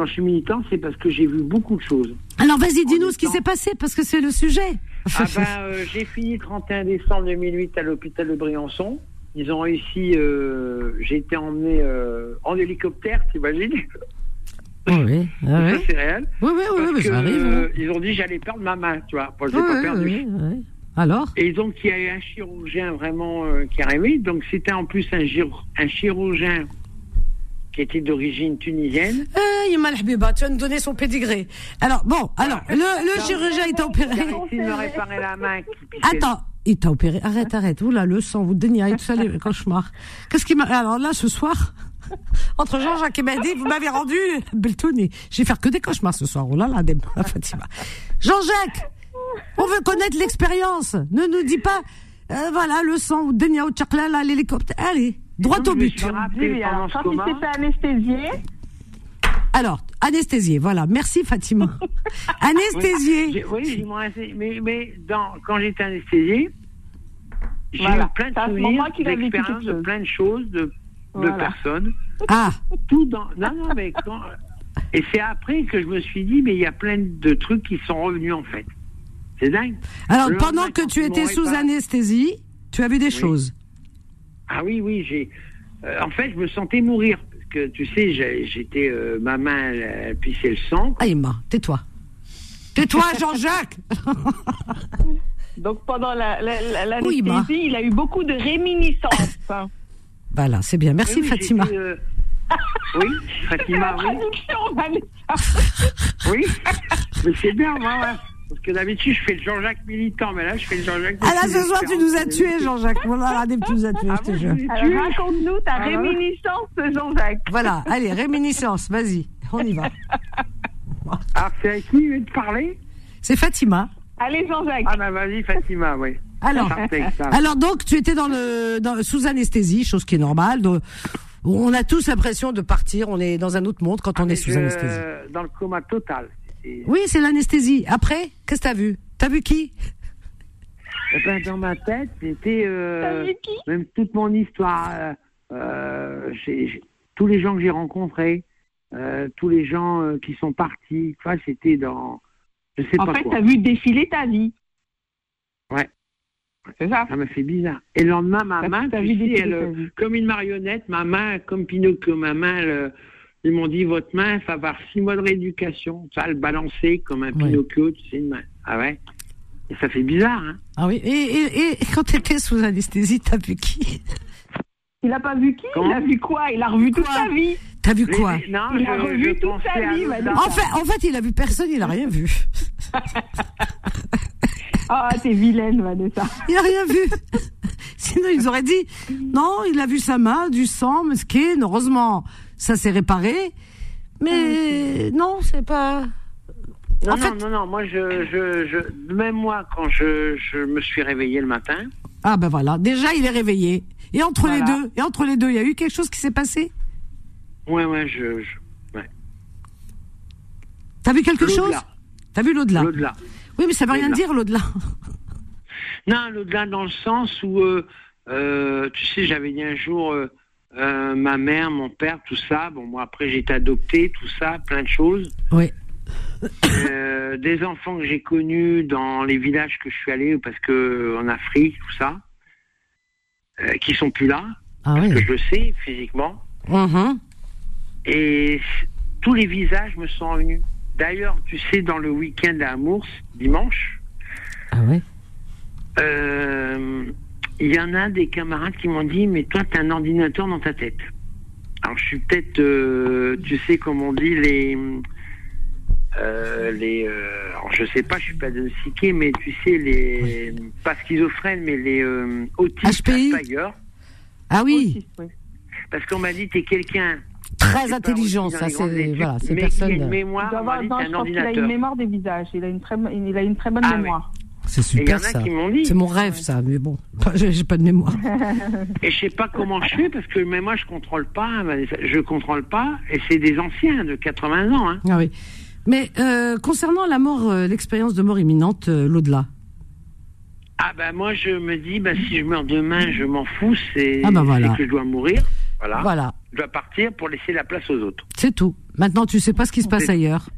quand je suis militant, c'est parce que j'ai vu beaucoup de choses. Alors, vas-y, dis-nous ce qui s'est passé, parce que c'est le sujet. Ah ben, euh, j'ai fini le 31 décembre 2008 à l'hôpital de Briançon. Ils ont réussi, euh, j'ai été emmené euh, en hélicoptère, t'imagines? Oui, ah Ça, c'est réel. oui, oui, oui, que, ça arrive. hein. ils ont dit j'allais perdre ma main, tu vois. Je l'ai pas perdu. Alors? Et donc, il y a eu un chirurgien vraiment qui est arrivé. Donc, c'était en plus un chirurgien qui était d'origine tunisienne. Eh, Yima Habiba, tu vas nous donner son pédigré. Alors, bon, alors, le, le chirurgien, il t'a opéré. Il me réparer la main. Attends, il t'a opéré. Arrête, arrête. Oula, le sang, vous déniez, tout ça, les cauchemars. Qu'est-ce qui m'a. Alors là, ce soir, entre Jean-Jacques et Mehdi, vous m'avez rendu Beltouni. Je vais faire que des cauchemars ce soir. Oh là là, des... Fatima. Jean-Jacques, on veut connaître l'expérience. Ne nous dis pas, euh, voilà, le sang, ou Denia ou Tchakla, là, l'hélicoptère. Allez, droit Donc, au but. rappelé Oui, alors, quand il s'est fait anesthésier, Alors, anesthésié, voilà. Merci Fatima. anesthésié. Oui, m'ont anesthésié. Mais, mais dans, quand j'étais anesthésié, j'ai Voilà. eu plein de souvenirs, d'expériences, de plein de choses, de, personnes. Ah, Tout dans. Non, non, mais quand. Et c'est après que je me suis dit, mais il y a plein de trucs qui sont revenus en fait. C'est dingue. alors Le pendant que tu étais sous anesthésie, tu as vu des choses. Ah oui, oui, j'ai. euh, en fait, je me sentais mourir. Parce que tu sais, j'ai- j'étais. euh, ma main, elle, elle pissait le sang. Aïma, tais-toi. Tais-toi, Jean-Jacques donc pendant la- la- la- l'anesthésie, Oui, il a eu beaucoup de réminiscences. Voilà, c'est bien. Merci Oui, oui, Fatima. euh, Oui, Fatima, oui. Oui, mais c'est bien, moi, ouais. Parce que d'habitude, je fais le Jean-Jacques militant, mais là, je fais le Jean-Jacques. Ah là, ce des soir, tu nous as tués, Jean-Jacques. Voilà, Adem, tu nous as tués, Ah je te jure. Alors raconte-nous ta Ah, réminiscence, Jean-Jacques. Voilà, allez, réminiscence, vas-y, on y va. Alors, Ah, c'est avec qui je vais te parler? C'est Fatima. Allez, Jean-Jacques. Ah, bah, vas-y, Fatima, oui. Alors, alors donc, tu étais dans le, dans- sous anesthésie, chose qui est normale. donc, on a tous l'impression de partir, on est dans un autre monde quand on est sous Je- anesthésie. Dans le coma total. Oui, c'est l'anesthésie. Après, qu'est-ce que t'as vu? T'as vu qui? Eh ben, dans ma tête, c'était euh, T'as vu qui? même toute mon histoire. euh, euh, tous les gens que j'ai rencontrés, euh, tous les gens euh, qui sont partis. Enfin, c'était dans. Je sais En pas fait, t'as vu défiler ta vie. Ouais. C'est ça. Ça m'a fait bizarre. Et le lendemain, ma main, vu sais, elle, vie. comme une marionnette, ma main, comme Pinocchio, ma main, elle, ils m'ont dit, votre main, il va avoir six mois de rééducation. Ça, elle balançait comme un Ouais. Pinocchio, tu sais, une main. Ah ouais? Et ça fait bizarre, hein? Ah oui. Et, et, et quand t'étais sous anesthésie, t'as vu qui? Il a pas vu qui? Il a vu quoi? Il a revu toute sa vie. T'as vu quoi? Non, Il je, a revu toute sa vie. Vanessa. en fait, en fait, il a vu personne, il a rien vu. Ah, t'es vilaine, Vanessa. Il a rien vu. Sinon, ils auraient dit, non, il a vu sa main, du sang, mesquine. Heureusement, ça s'est réparé. Mais non, c'est pas. Non, En non, fait- non, non, moi, je, je, je, même moi, quand je, je me suis réveillé le matin, Ah ben voilà, déjà il est réveillé. Et entre les deux, et entre les deux, il y a eu quelque chose qui s'est passé? Ouais, ouais, je, je ouais. T'as vu quelque chose? T'as vu l'au-delà? L'au-delà. Oui, mais ça veut rien dire l'au-delà. Non, l'au-delà dans le sens où, euh, euh, tu sais, j'avais dit un jour, euh, euh, ma mère, mon père, tout ça. Bon, moi, après, j'ai été adopté, tout ça, plein de choses. Oui. Euh, des enfants que j'ai connus dans les villages que je suis allé, parce que en Afrique, tout ça, euh, qui sont plus là, Ah que oui. je le sais physiquement. Mhm. Et tous les visages me sont revenus. D'ailleurs, tu sais, dans le week-end à Amours, dimanche, Ah ouais. Il y en a des camarades qui m'ont dit Mais toi, tu as un ordinateur dans ta tête. Alors, je suis peut-être, euh, tu sais, comme on dit, les. euh, les euh, alors je sais pas, je suis pas diagnostiqué, mais tu sais, les. Pas schizophrènes, mais les euh, autistes, HPI. Asperger. Ah oui. Parce qu'on m'a dit T'es quelqu'un. très intelligent, ça c'est voilà, ces mais qui a une personnes. Il mémoire, je un pense qu'il a une ordinateur. mémoire des visages. Il a une très, il a une très bonne Ah, mémoire. C'est y en super a ça. qui m'ont dit. C'est mon rêve ça, mais bon, j'ai pas de mémoire. Et je sais pas comment je fais parce que même moi je contrôle pas, je contrôle pas et c'est des anciens de 80 ans. Hein. Ah oui. Mais euh, concernant la mort, euh, l'expérience de mort imminente, euh, l'au-delà. Ah bah moi je me dis bah si je meurs demain je m'en fous c'est Ah bah voilà. que je dois mourir voilà. Voilà, je dois partir pour laisser la place aux autres c'est tout. Maintenant, tu sais pas ce qui se passe ailleurs.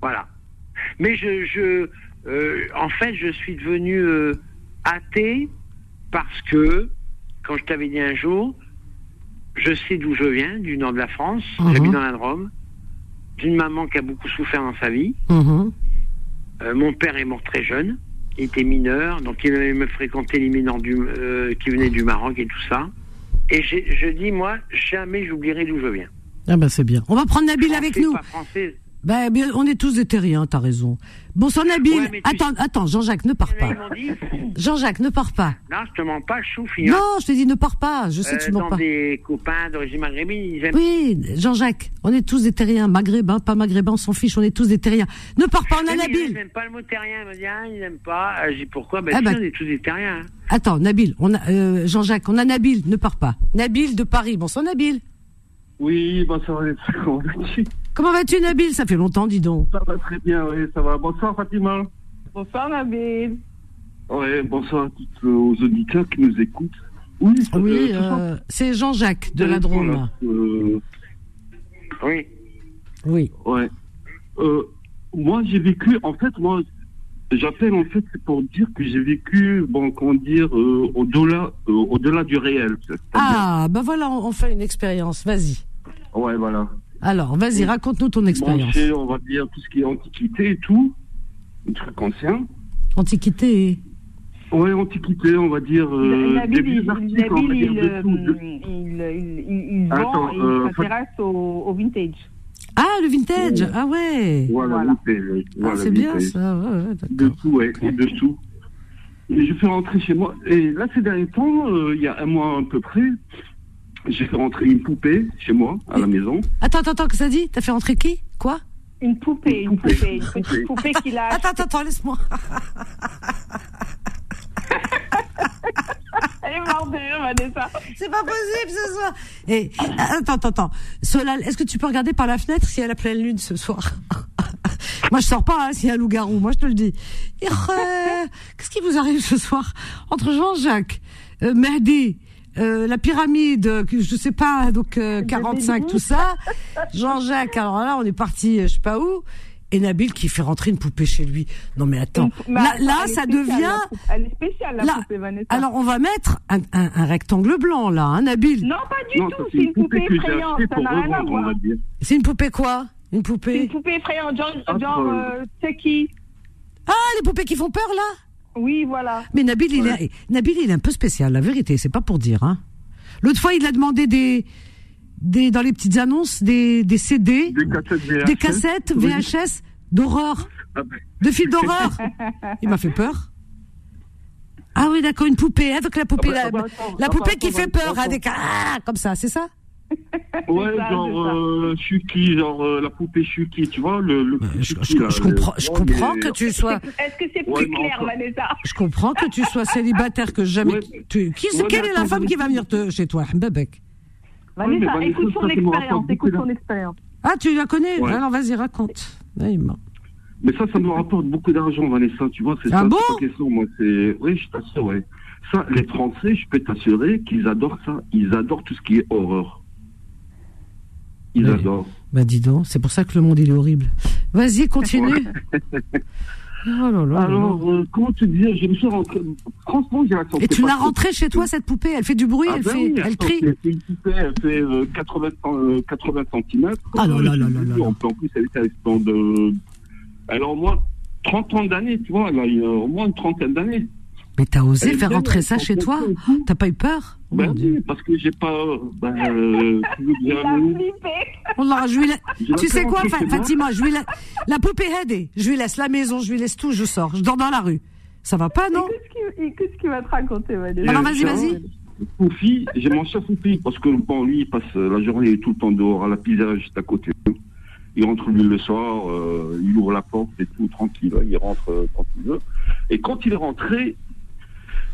voilà mais je je euh, en fait je suis devenu euh, athée parce que quand je t'avais dit un jour je sais d'où je viens du nord de la France Mhm. j'habite dans la Drôme d'une maman qui a beaucoup souffert dans sa vie Mhm. Euh, mon père est mort très jeune. Il était mineur, donc il allait me fréquenter les mineurs du, qui venaient du Maroc et tout ça. Et je dis, moi, jamais j'oublierai d'où je viens. Ah bah c'est bien. On va prendre Nabil avec nous. Pas français. Ben, bien, on est tous des terriens, t'as raison. Bonsoir Nabil. Ouais, tu- attends, attends, Jean-Jacques, ne pars pas. Jean-Jacques, ne pars pas. non, je te mens pas, je souffre. Non, je te dis ne pars pas. Je sais que tu euh, mens pas. des copains d'origine maghrébine, ils aiment. Oui, Jean-Jacques, on est tous des terriens, maghrébins, pas maghrébins, on s'en fiche, on est tous des terriens. Ne pars pas, on a Mais Ils Nabil. n'aiment pas le mot terrien. Ils me disent, ah, ils n'aiment pas. Ah, Je dis, pourquoi? Ben, Ah si, bah. on est tous des terriens. hein. Attends, Nabil, on a euh, Jean-Jacques, on a Nabil, ne pars pas. Nabil de Paris. Bonsoir Nabil. Oui, bonsoir, comment vas-tu? Comment vas-tu Nabil? Ça fait longtemps, dis donc. Ça va très bien, oui, ça va. Bonsoir Fatima. Bonsoir, Nabil. Ouais, bonsoir à tous aux auditeurs qui nous écoutent. Oui, Oui, euh, euh, c'est Jean-Jacques de la Drôme. euh, Oui. Oui. ouais. Euh, moi, j'ai vécu, en fait, moi, j'appelle en fait pour dire que j'ai vécu, bon, comment dire, euh, au-delà, euh, au-delà du réel. Ah, ben voilà, on, on fait une expérience. Vas-y. Ouais, voilà. Alors, vas-y, raconte-nous ton expérience. Branché, on va dire, tout ce qui est antiquité et tout, un truc ancien. Antiquité. Ouais, antiquité, on va dire. Euh, il, articles, on va Nabil, dire, il, de tout, de- il, il, il, il vend Attends, et euh, il s'intéresse au, au vintage. Ah, le vintage. Ah ouais. Voilà, Voilà. vintage. Ah, c'est bien ça. Ouais, ouais, De tout, ouais, et de tout. Et je fais rentrer chez moi. Et là, ces derniers temps, euh, il y a un mois à peu près, j'ai fait rentrer une poupée chez moi, à la maison. Attends, attends, attends, que ça dit? T'as fait rentrer qui? Quoi? Une poupée, une poupée, poupée, une une petite poupée. poupée qu'il a. Attends, attends, attends, laisse-moi. Elle est morte de rire, Vanessa. C'est pas possible ce soir. Et attends, attends, attends. Solal, est-ce que tu peux regarder par la fenêtre si elle a pleine lune ce soir? Moi, je sors pas hein, s'il y a un loup-garou. Moi, je te le dis. Euh, Qu'est-ce qui vous arrive ce soir? Entre Jean-Jacques, euh, Mehdi, euh, la pyramide, euh, que je sais pas, donc euh, 45, tout ça. Jean-Jacques, alors là, on est parti, euh, je sais pas où. Et Nabil qui fait rentrer une poupée chez lui. Non mais attends, Mais là, attends, ça spéciale, devient. Elle est spéciale, la Là, poupée, Vanessa. Alors on va mettre un, un- un rectangle blanc là, hein, Nabil. non, pas du Non, tout. c'est une poupée effrayante. Ça n'a rien à voir. C'est une poupée quoi? Une poupée une poupée effrayante. Genre, Ah, genre euh, c'est qui? Ah, les poupées qui font peur là? Oui, voilà. Mais Nabil, il est, Nabil, il est un peu spécial, la vérité, c'est pas pour dire. Hein. L'autre fois, il a demandé des, des dans les petites annonces des, des CD, Des cassettes VHS. des cassettes Oui. VHS d'horreur, Ah ben, de films d'horreur. Il m'a fait peur. Ah oui, d'accord, une poupée, avec la poupée, Ah bah, la, bah, attends, la attends, poupée qui attends, fait peur, avec ah, comme ça, c'est ça? Ouais, ça, genre euh, Chucky, genre euh, la poupée Chucky, tu vois, le, le je, je- là, je comprends, je ouais, comprends mais- que tu sois, Est-ce que c'est plus clair, Vanessa? Je comprends que tu sois célibataire, que jamais Ouais. tu, qui, Ouais, quelle est la femme qui va venir te, chez toi, Mbebek? Vanessa, Vanessa, écoute son expérience, écoute son expérience. Ah, tu la connais? Ouais. Alors vas-y, raconte. Mais ça, ça me rapporte beaucoup d'argent, Vanessa, tu vois, c'est Ah ça, bon? pas question, moi, c'est, oui, je t'assure, ouais. Ça, les Français, je peux t'assurer qu'ils adorent ça. Ils adorent tout ce qui est horreur. Ils Oui. adorent. Bah dis donc, c'est pour ça que le monde il est horrible. Vas-y, continue. Oh là là Alors, euh, comment te dire, je me suis rentré, franchement, j'ai la Et tu l'as rentrée chez toi cette poupée? Elle fait du bruit, Ah elle ben fait, oui, elle crie. c'est- C'est une poupée, elle fait euh, 80, euh, 80 cm. Ah là là là là là là. En plus, elle était dans de... Elle a au moins 30 ans d'années, tu vois, elle a euh, au moins une trentaine d'années. Mais t'as osé Elle est faire rentrer elle ça chez toi? T'as pas eu peur? Ben mon oui, Dieu. parce que j'ai pas... Ben, euh, tu veux Il dire a un mot flippé. Oh là, je lui la- Tu sais quoi, Fa-. Fatima Je lui la... la poupée aide. Je lui laisse la maison, je lui laisse tout, je sors. Je dors dans la rue. Ça va pas, non Écoute ce qu'il- va te raconter, Vanessa. Alors vas-y, vas-y. Foufi, j'ai mon chef Foufi, parce que bon, lui, il passe la journée tout le temps dehors à la pizzeria juste à côté. Il rentre lui le soir, euh, il ouvre la porte et tout, tranquille, il rentre euh, quand il veut. Et quand il est rentré,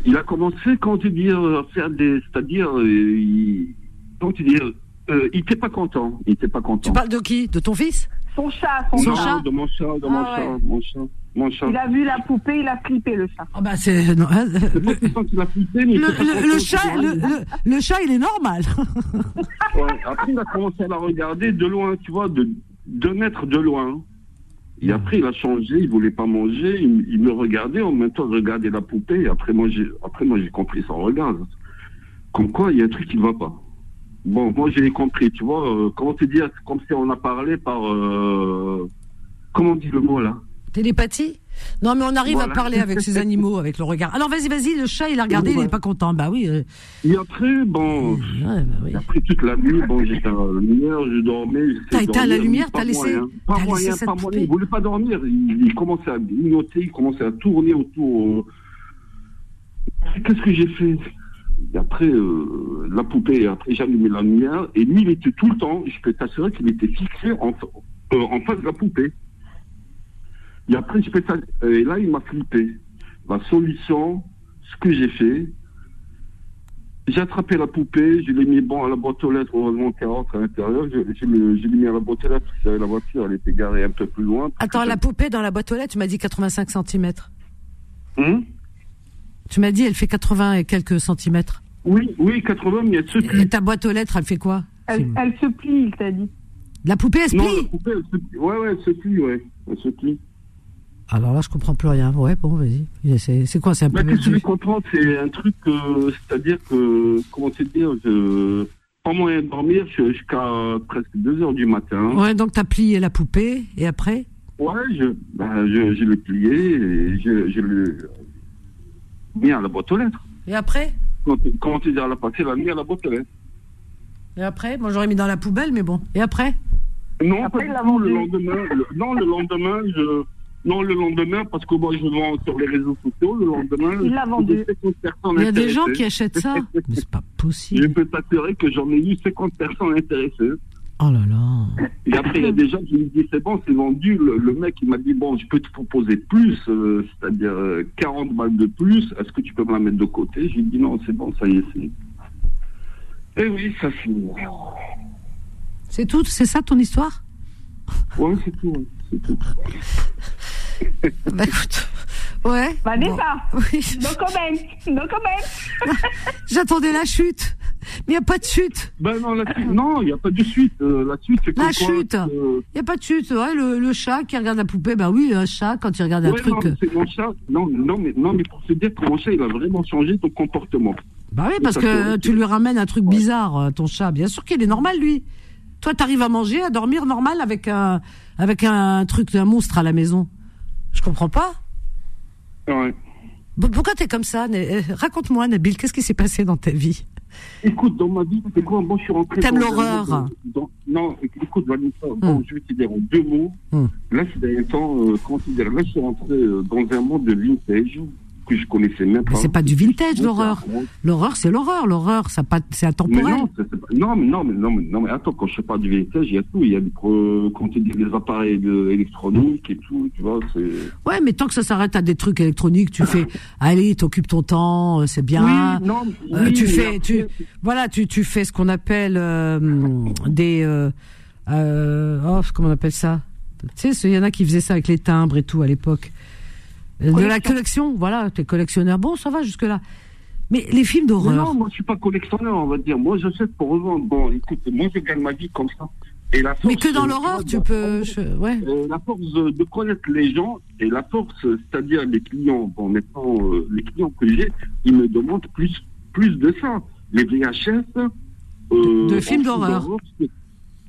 il a commencé, quand tu dis, euh, à faire des, c'est-à-dire, euh, il, quand tu dis, euh, il était pas content, il était pas content. Tu parles de qui? De ton fils? Son chat, son, Son Non, chat? de mon chat, de mon Ah chat, mon chat, mon chat. Il a vu la poupée, il a flippé, le chat. Ah bah c'est non, hein, pas le, a flippé, mais il le- le- le chat, le, vois. le- le chat, il est normal. Ouais, après, il a commencé à la regarder de loin, tu vois, de deux mètres de loin. Et après, il a changé, il voulait pas manger, il, il me regardait, en même temps, je regardais la poupée, et après, moi, j'ai, compris son regard. Comme quoi, il y a un truc qui ne va pas. Bon, moi, j'ai compris, tu vois, euh, comment te dire, comme si on a parlé par, euh, comment on dit le mot, là? Télépathie? Non, mais on arrive à parler avec ces animaux, avec le regard. Alors vas-y, vas-y, le chat, il a regardé, il est pas content. Bah oui. euh, Et après, bon, ouais, bah oui. après toute la nuit, bon, j'étais à la lumière, je dormais. T'as éteint la lumière, t'as laissé-. Pas t'as moyen, laissé pas moyen. Il voulait pas dormir. Il, il commençait à grignoter, il commençait à tourner autour. euh. Qu'est-ce que j'ai fait? Et après, euh, la poupée, après j'ai allumé la lumière, et lui, il était tout le temps, je peux t'assurer qu'il était fixé en, euh, en face de la poupée. Et après, je peux et là, il m'a flippé. La solution, ce que j'ai fait, j'ai attrapé la poupée, je l'ai mis bon à la boîte aux lettres, heureusement qu'elle rentre à l'intérieur. Je, je, l'ai- je l'ai mis à la boîte aux lettres parce que la voiture, elle était garée un peu plus loin. Attends, la poupée dans la boîte aux lettres, tu m'as dit 85 cm. Hum Tu m'as dit, elle fait 80 et quelques centimètres. oui, oui, 80, mais elle se Et plie. ta boîte aux lettres, elle fait quoi? Elle, se plie, il t'a dit. La poupée, elle se Non, la plie poupée, elle se plie. Ouais, ouais, elle se plie, ouais. Elle se plie. Alors là, je comprends plus rien. Ouais, bon, vas-y. C'est quoi C'est un peu. Mais qu'est-ce que tu veux comprendre C'est un truc, euh, c'est-à-dire que, comment te dire, je, pas moyen de dormir je- jusqu'à presque 2 heures du matin. Ouais, donc t'as plié la poupée, et après Ouais, je, ben, je, je l'ai plié et je, je l'ai mis à la boîte aux lettres. Et après Quand- Comment tu dis à la passé, la mis à la boîte aux lettres. Et après Moi, j'aurais mis dans la poubelle, mais bon. Et après Non, Après, pas le lendemain. le- non, le lendemain, je, non, le lendemain, parce que moi, je vends sur les réseaux sociaux, le lendemain. Il l'a vendu. eu 50 personnes Il y a des gens qui achètent ça. Mais c'est pas Je possible. peux t'assurer que j'en ai eu 50 personnes intéressées. Oh là là. Et après, il y a des gens qui me disent, c'est bon, c'est vendu. Le, le mec, il m'a dit, bon, je peux te proposer plus, euh, c'est-à-dire euh, 40 balles de plus. Est-ce que tu peux me la mettre de côté? J'ai dit, non, c'est bon, ça y est, c'est. Eh oui, ça finit. C'est tout C'est ça ton histoire? Ouais, c'est tout, ouais, c'est tout. Bah écoute. Ouais. Vanessa, Bon. Oui. no comment, no comment. J'attendais la chute. Mais il n'y a pas de chute. Ben non, la suite, non, il n'y a pas de suite. Euh, la suite, c'est La chute. euh, Il n'y a pas de chute. Ouais, le, le chat qui regarde la poupée, bah oui, un chat, quand il regarde un ouais, truc. non, euh, c'est mon chat. Non, non, mais, non, mais pour se dire que mon chat, il a vraiment changé ton comportement. Bah oui, parce que c'est- tu lui ramènes un truc bizarre, euh, ton chat. Bien sûr qu'il est normal, lui. Toi, t'arrives à manger, à dormir normal avec un, avec un truc, un monstre à la maison. Je comprends pas. Ouais. Pourquoi t'es comme ça euh, Raconte-moi, Nabil, qu'est-ce qui s'est passé dans ta vie? Écoute, dans ma vie, c'est quoi? Bon, je suis rentré. T'aimes l'horreur Non, écoute, Vanessa, bon, je vais te dire en deux mots. Hum. Là, c'est d'un temps, euh, dire? Là, je suis rentré euh, dans un monde de vintage que je connaissais même pas. Mais c'est pas du vintage, l'horreur. L'horreur, c'est l'horreur. L'horreur, ça pas, c'est intemporel. non, non, mais non, mais non, mais non, mais attends, quand je parle du vintage, il y a tout. Il y a des, quand tu dis des appareils de- électroniques et tout, tu vois. Ouais, mais tant que ça s'arrête à des trucs électroniques, tu fais, allez, t'occupes ton temps, euh, c'est bien. Oui, non, Euh, oui, tu mais fais, tu, voilà, tu, tu fais ce qu'on appelle euh, des, euh, oh, comment on appelle ça? Tu sais, il y en a qui faisaient ça avec les timbres et tout à l'époque. De la collection, voilà, t'es collectionneur. Bon, ça va jusque là. Mais les films Mais d'horreur. non, moi je suis pas collectionneur, on va dire. Moi j'achète pour revendre. Bon, écoute, moi je gagne ma vie comme ça. Et la Mais force, que dans l'horreur, tu peux, je- ouais. euh, la force de connaître les gens et la force, c'est-à-dire les clients. Bon, maintenant, euh, les clients que j'ai, ils me demandent plus, plus de ça. Les VHS. euh, De films d'horreur.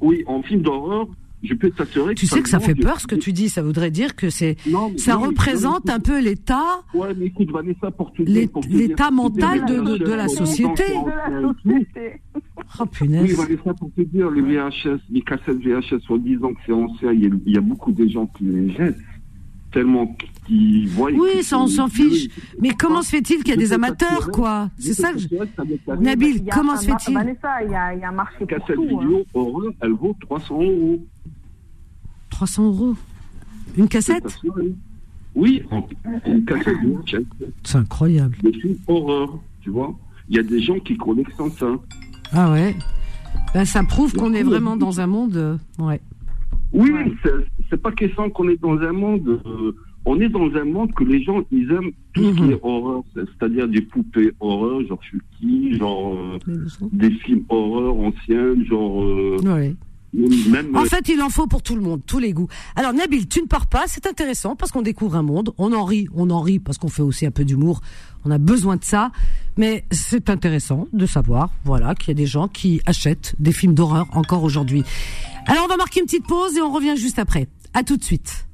Oui, en film d'horreur, je peux t'assurer Tu sais que ça fait peur ce que tu dis. Ça voudrait dire que c'est, Non, mais- ça non, représente mais- un peu l'état. Ouais, mais écoute, Vanessa, pour l'état mental de- de- de la société. Oh Oui, punaise. Vanessa, pour te dire, les VHS, les cassettes VHS, en disant que c'est ancien, il y, a, il y a beaucoup de gens qui les jettent, tellement qu'ils voient. Oui, ça, on s'en fiche. Mais comment se fait-il qu'il y a des amateurs, quoi C'est ça que je... Nabil, comment se fait-il Vanessa, il y a, il y a un marché Une pour cassette tout. hein. vidéo horreur, elle vaut 300 euros. 300 euros. Une cassette. Oui, une cassette C'est incroyable. des films horreur, tu vois. Il y a des gens qui collectionnent ça. Ah ouais. Ben, ça prouve qu'on est vraiment dans un monde. euh, Ouais. Oui, c'est- c'est pas question qu'on est dans un monde. euh, on est dans un monde que les gens ils aiment tout ce qui Mhm. est horreur, c'est- c'est-à-dire des poupées horreur, genre Chucky, genre euh, des films horreur anciens, genre euh, Ouais. même. En euh, fait, il en faut pour tout le monde, tous les goûts. Alors, Nabil, tu ne pars pas, c'est intéressant parce qu'on découvre un monde. On en rit, on en rit parce qu'on fait aussi un peu d'humour. On a besoin de ça. Mais c'est intéressant de savoir, voilà, qu'il y a des gens qui achètent des films d'horreur encore aujourd'hui. Alors, on va marquer une petite pause et on revient juste après. À tout de suite.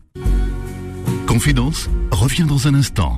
Confidence revient dans un instant.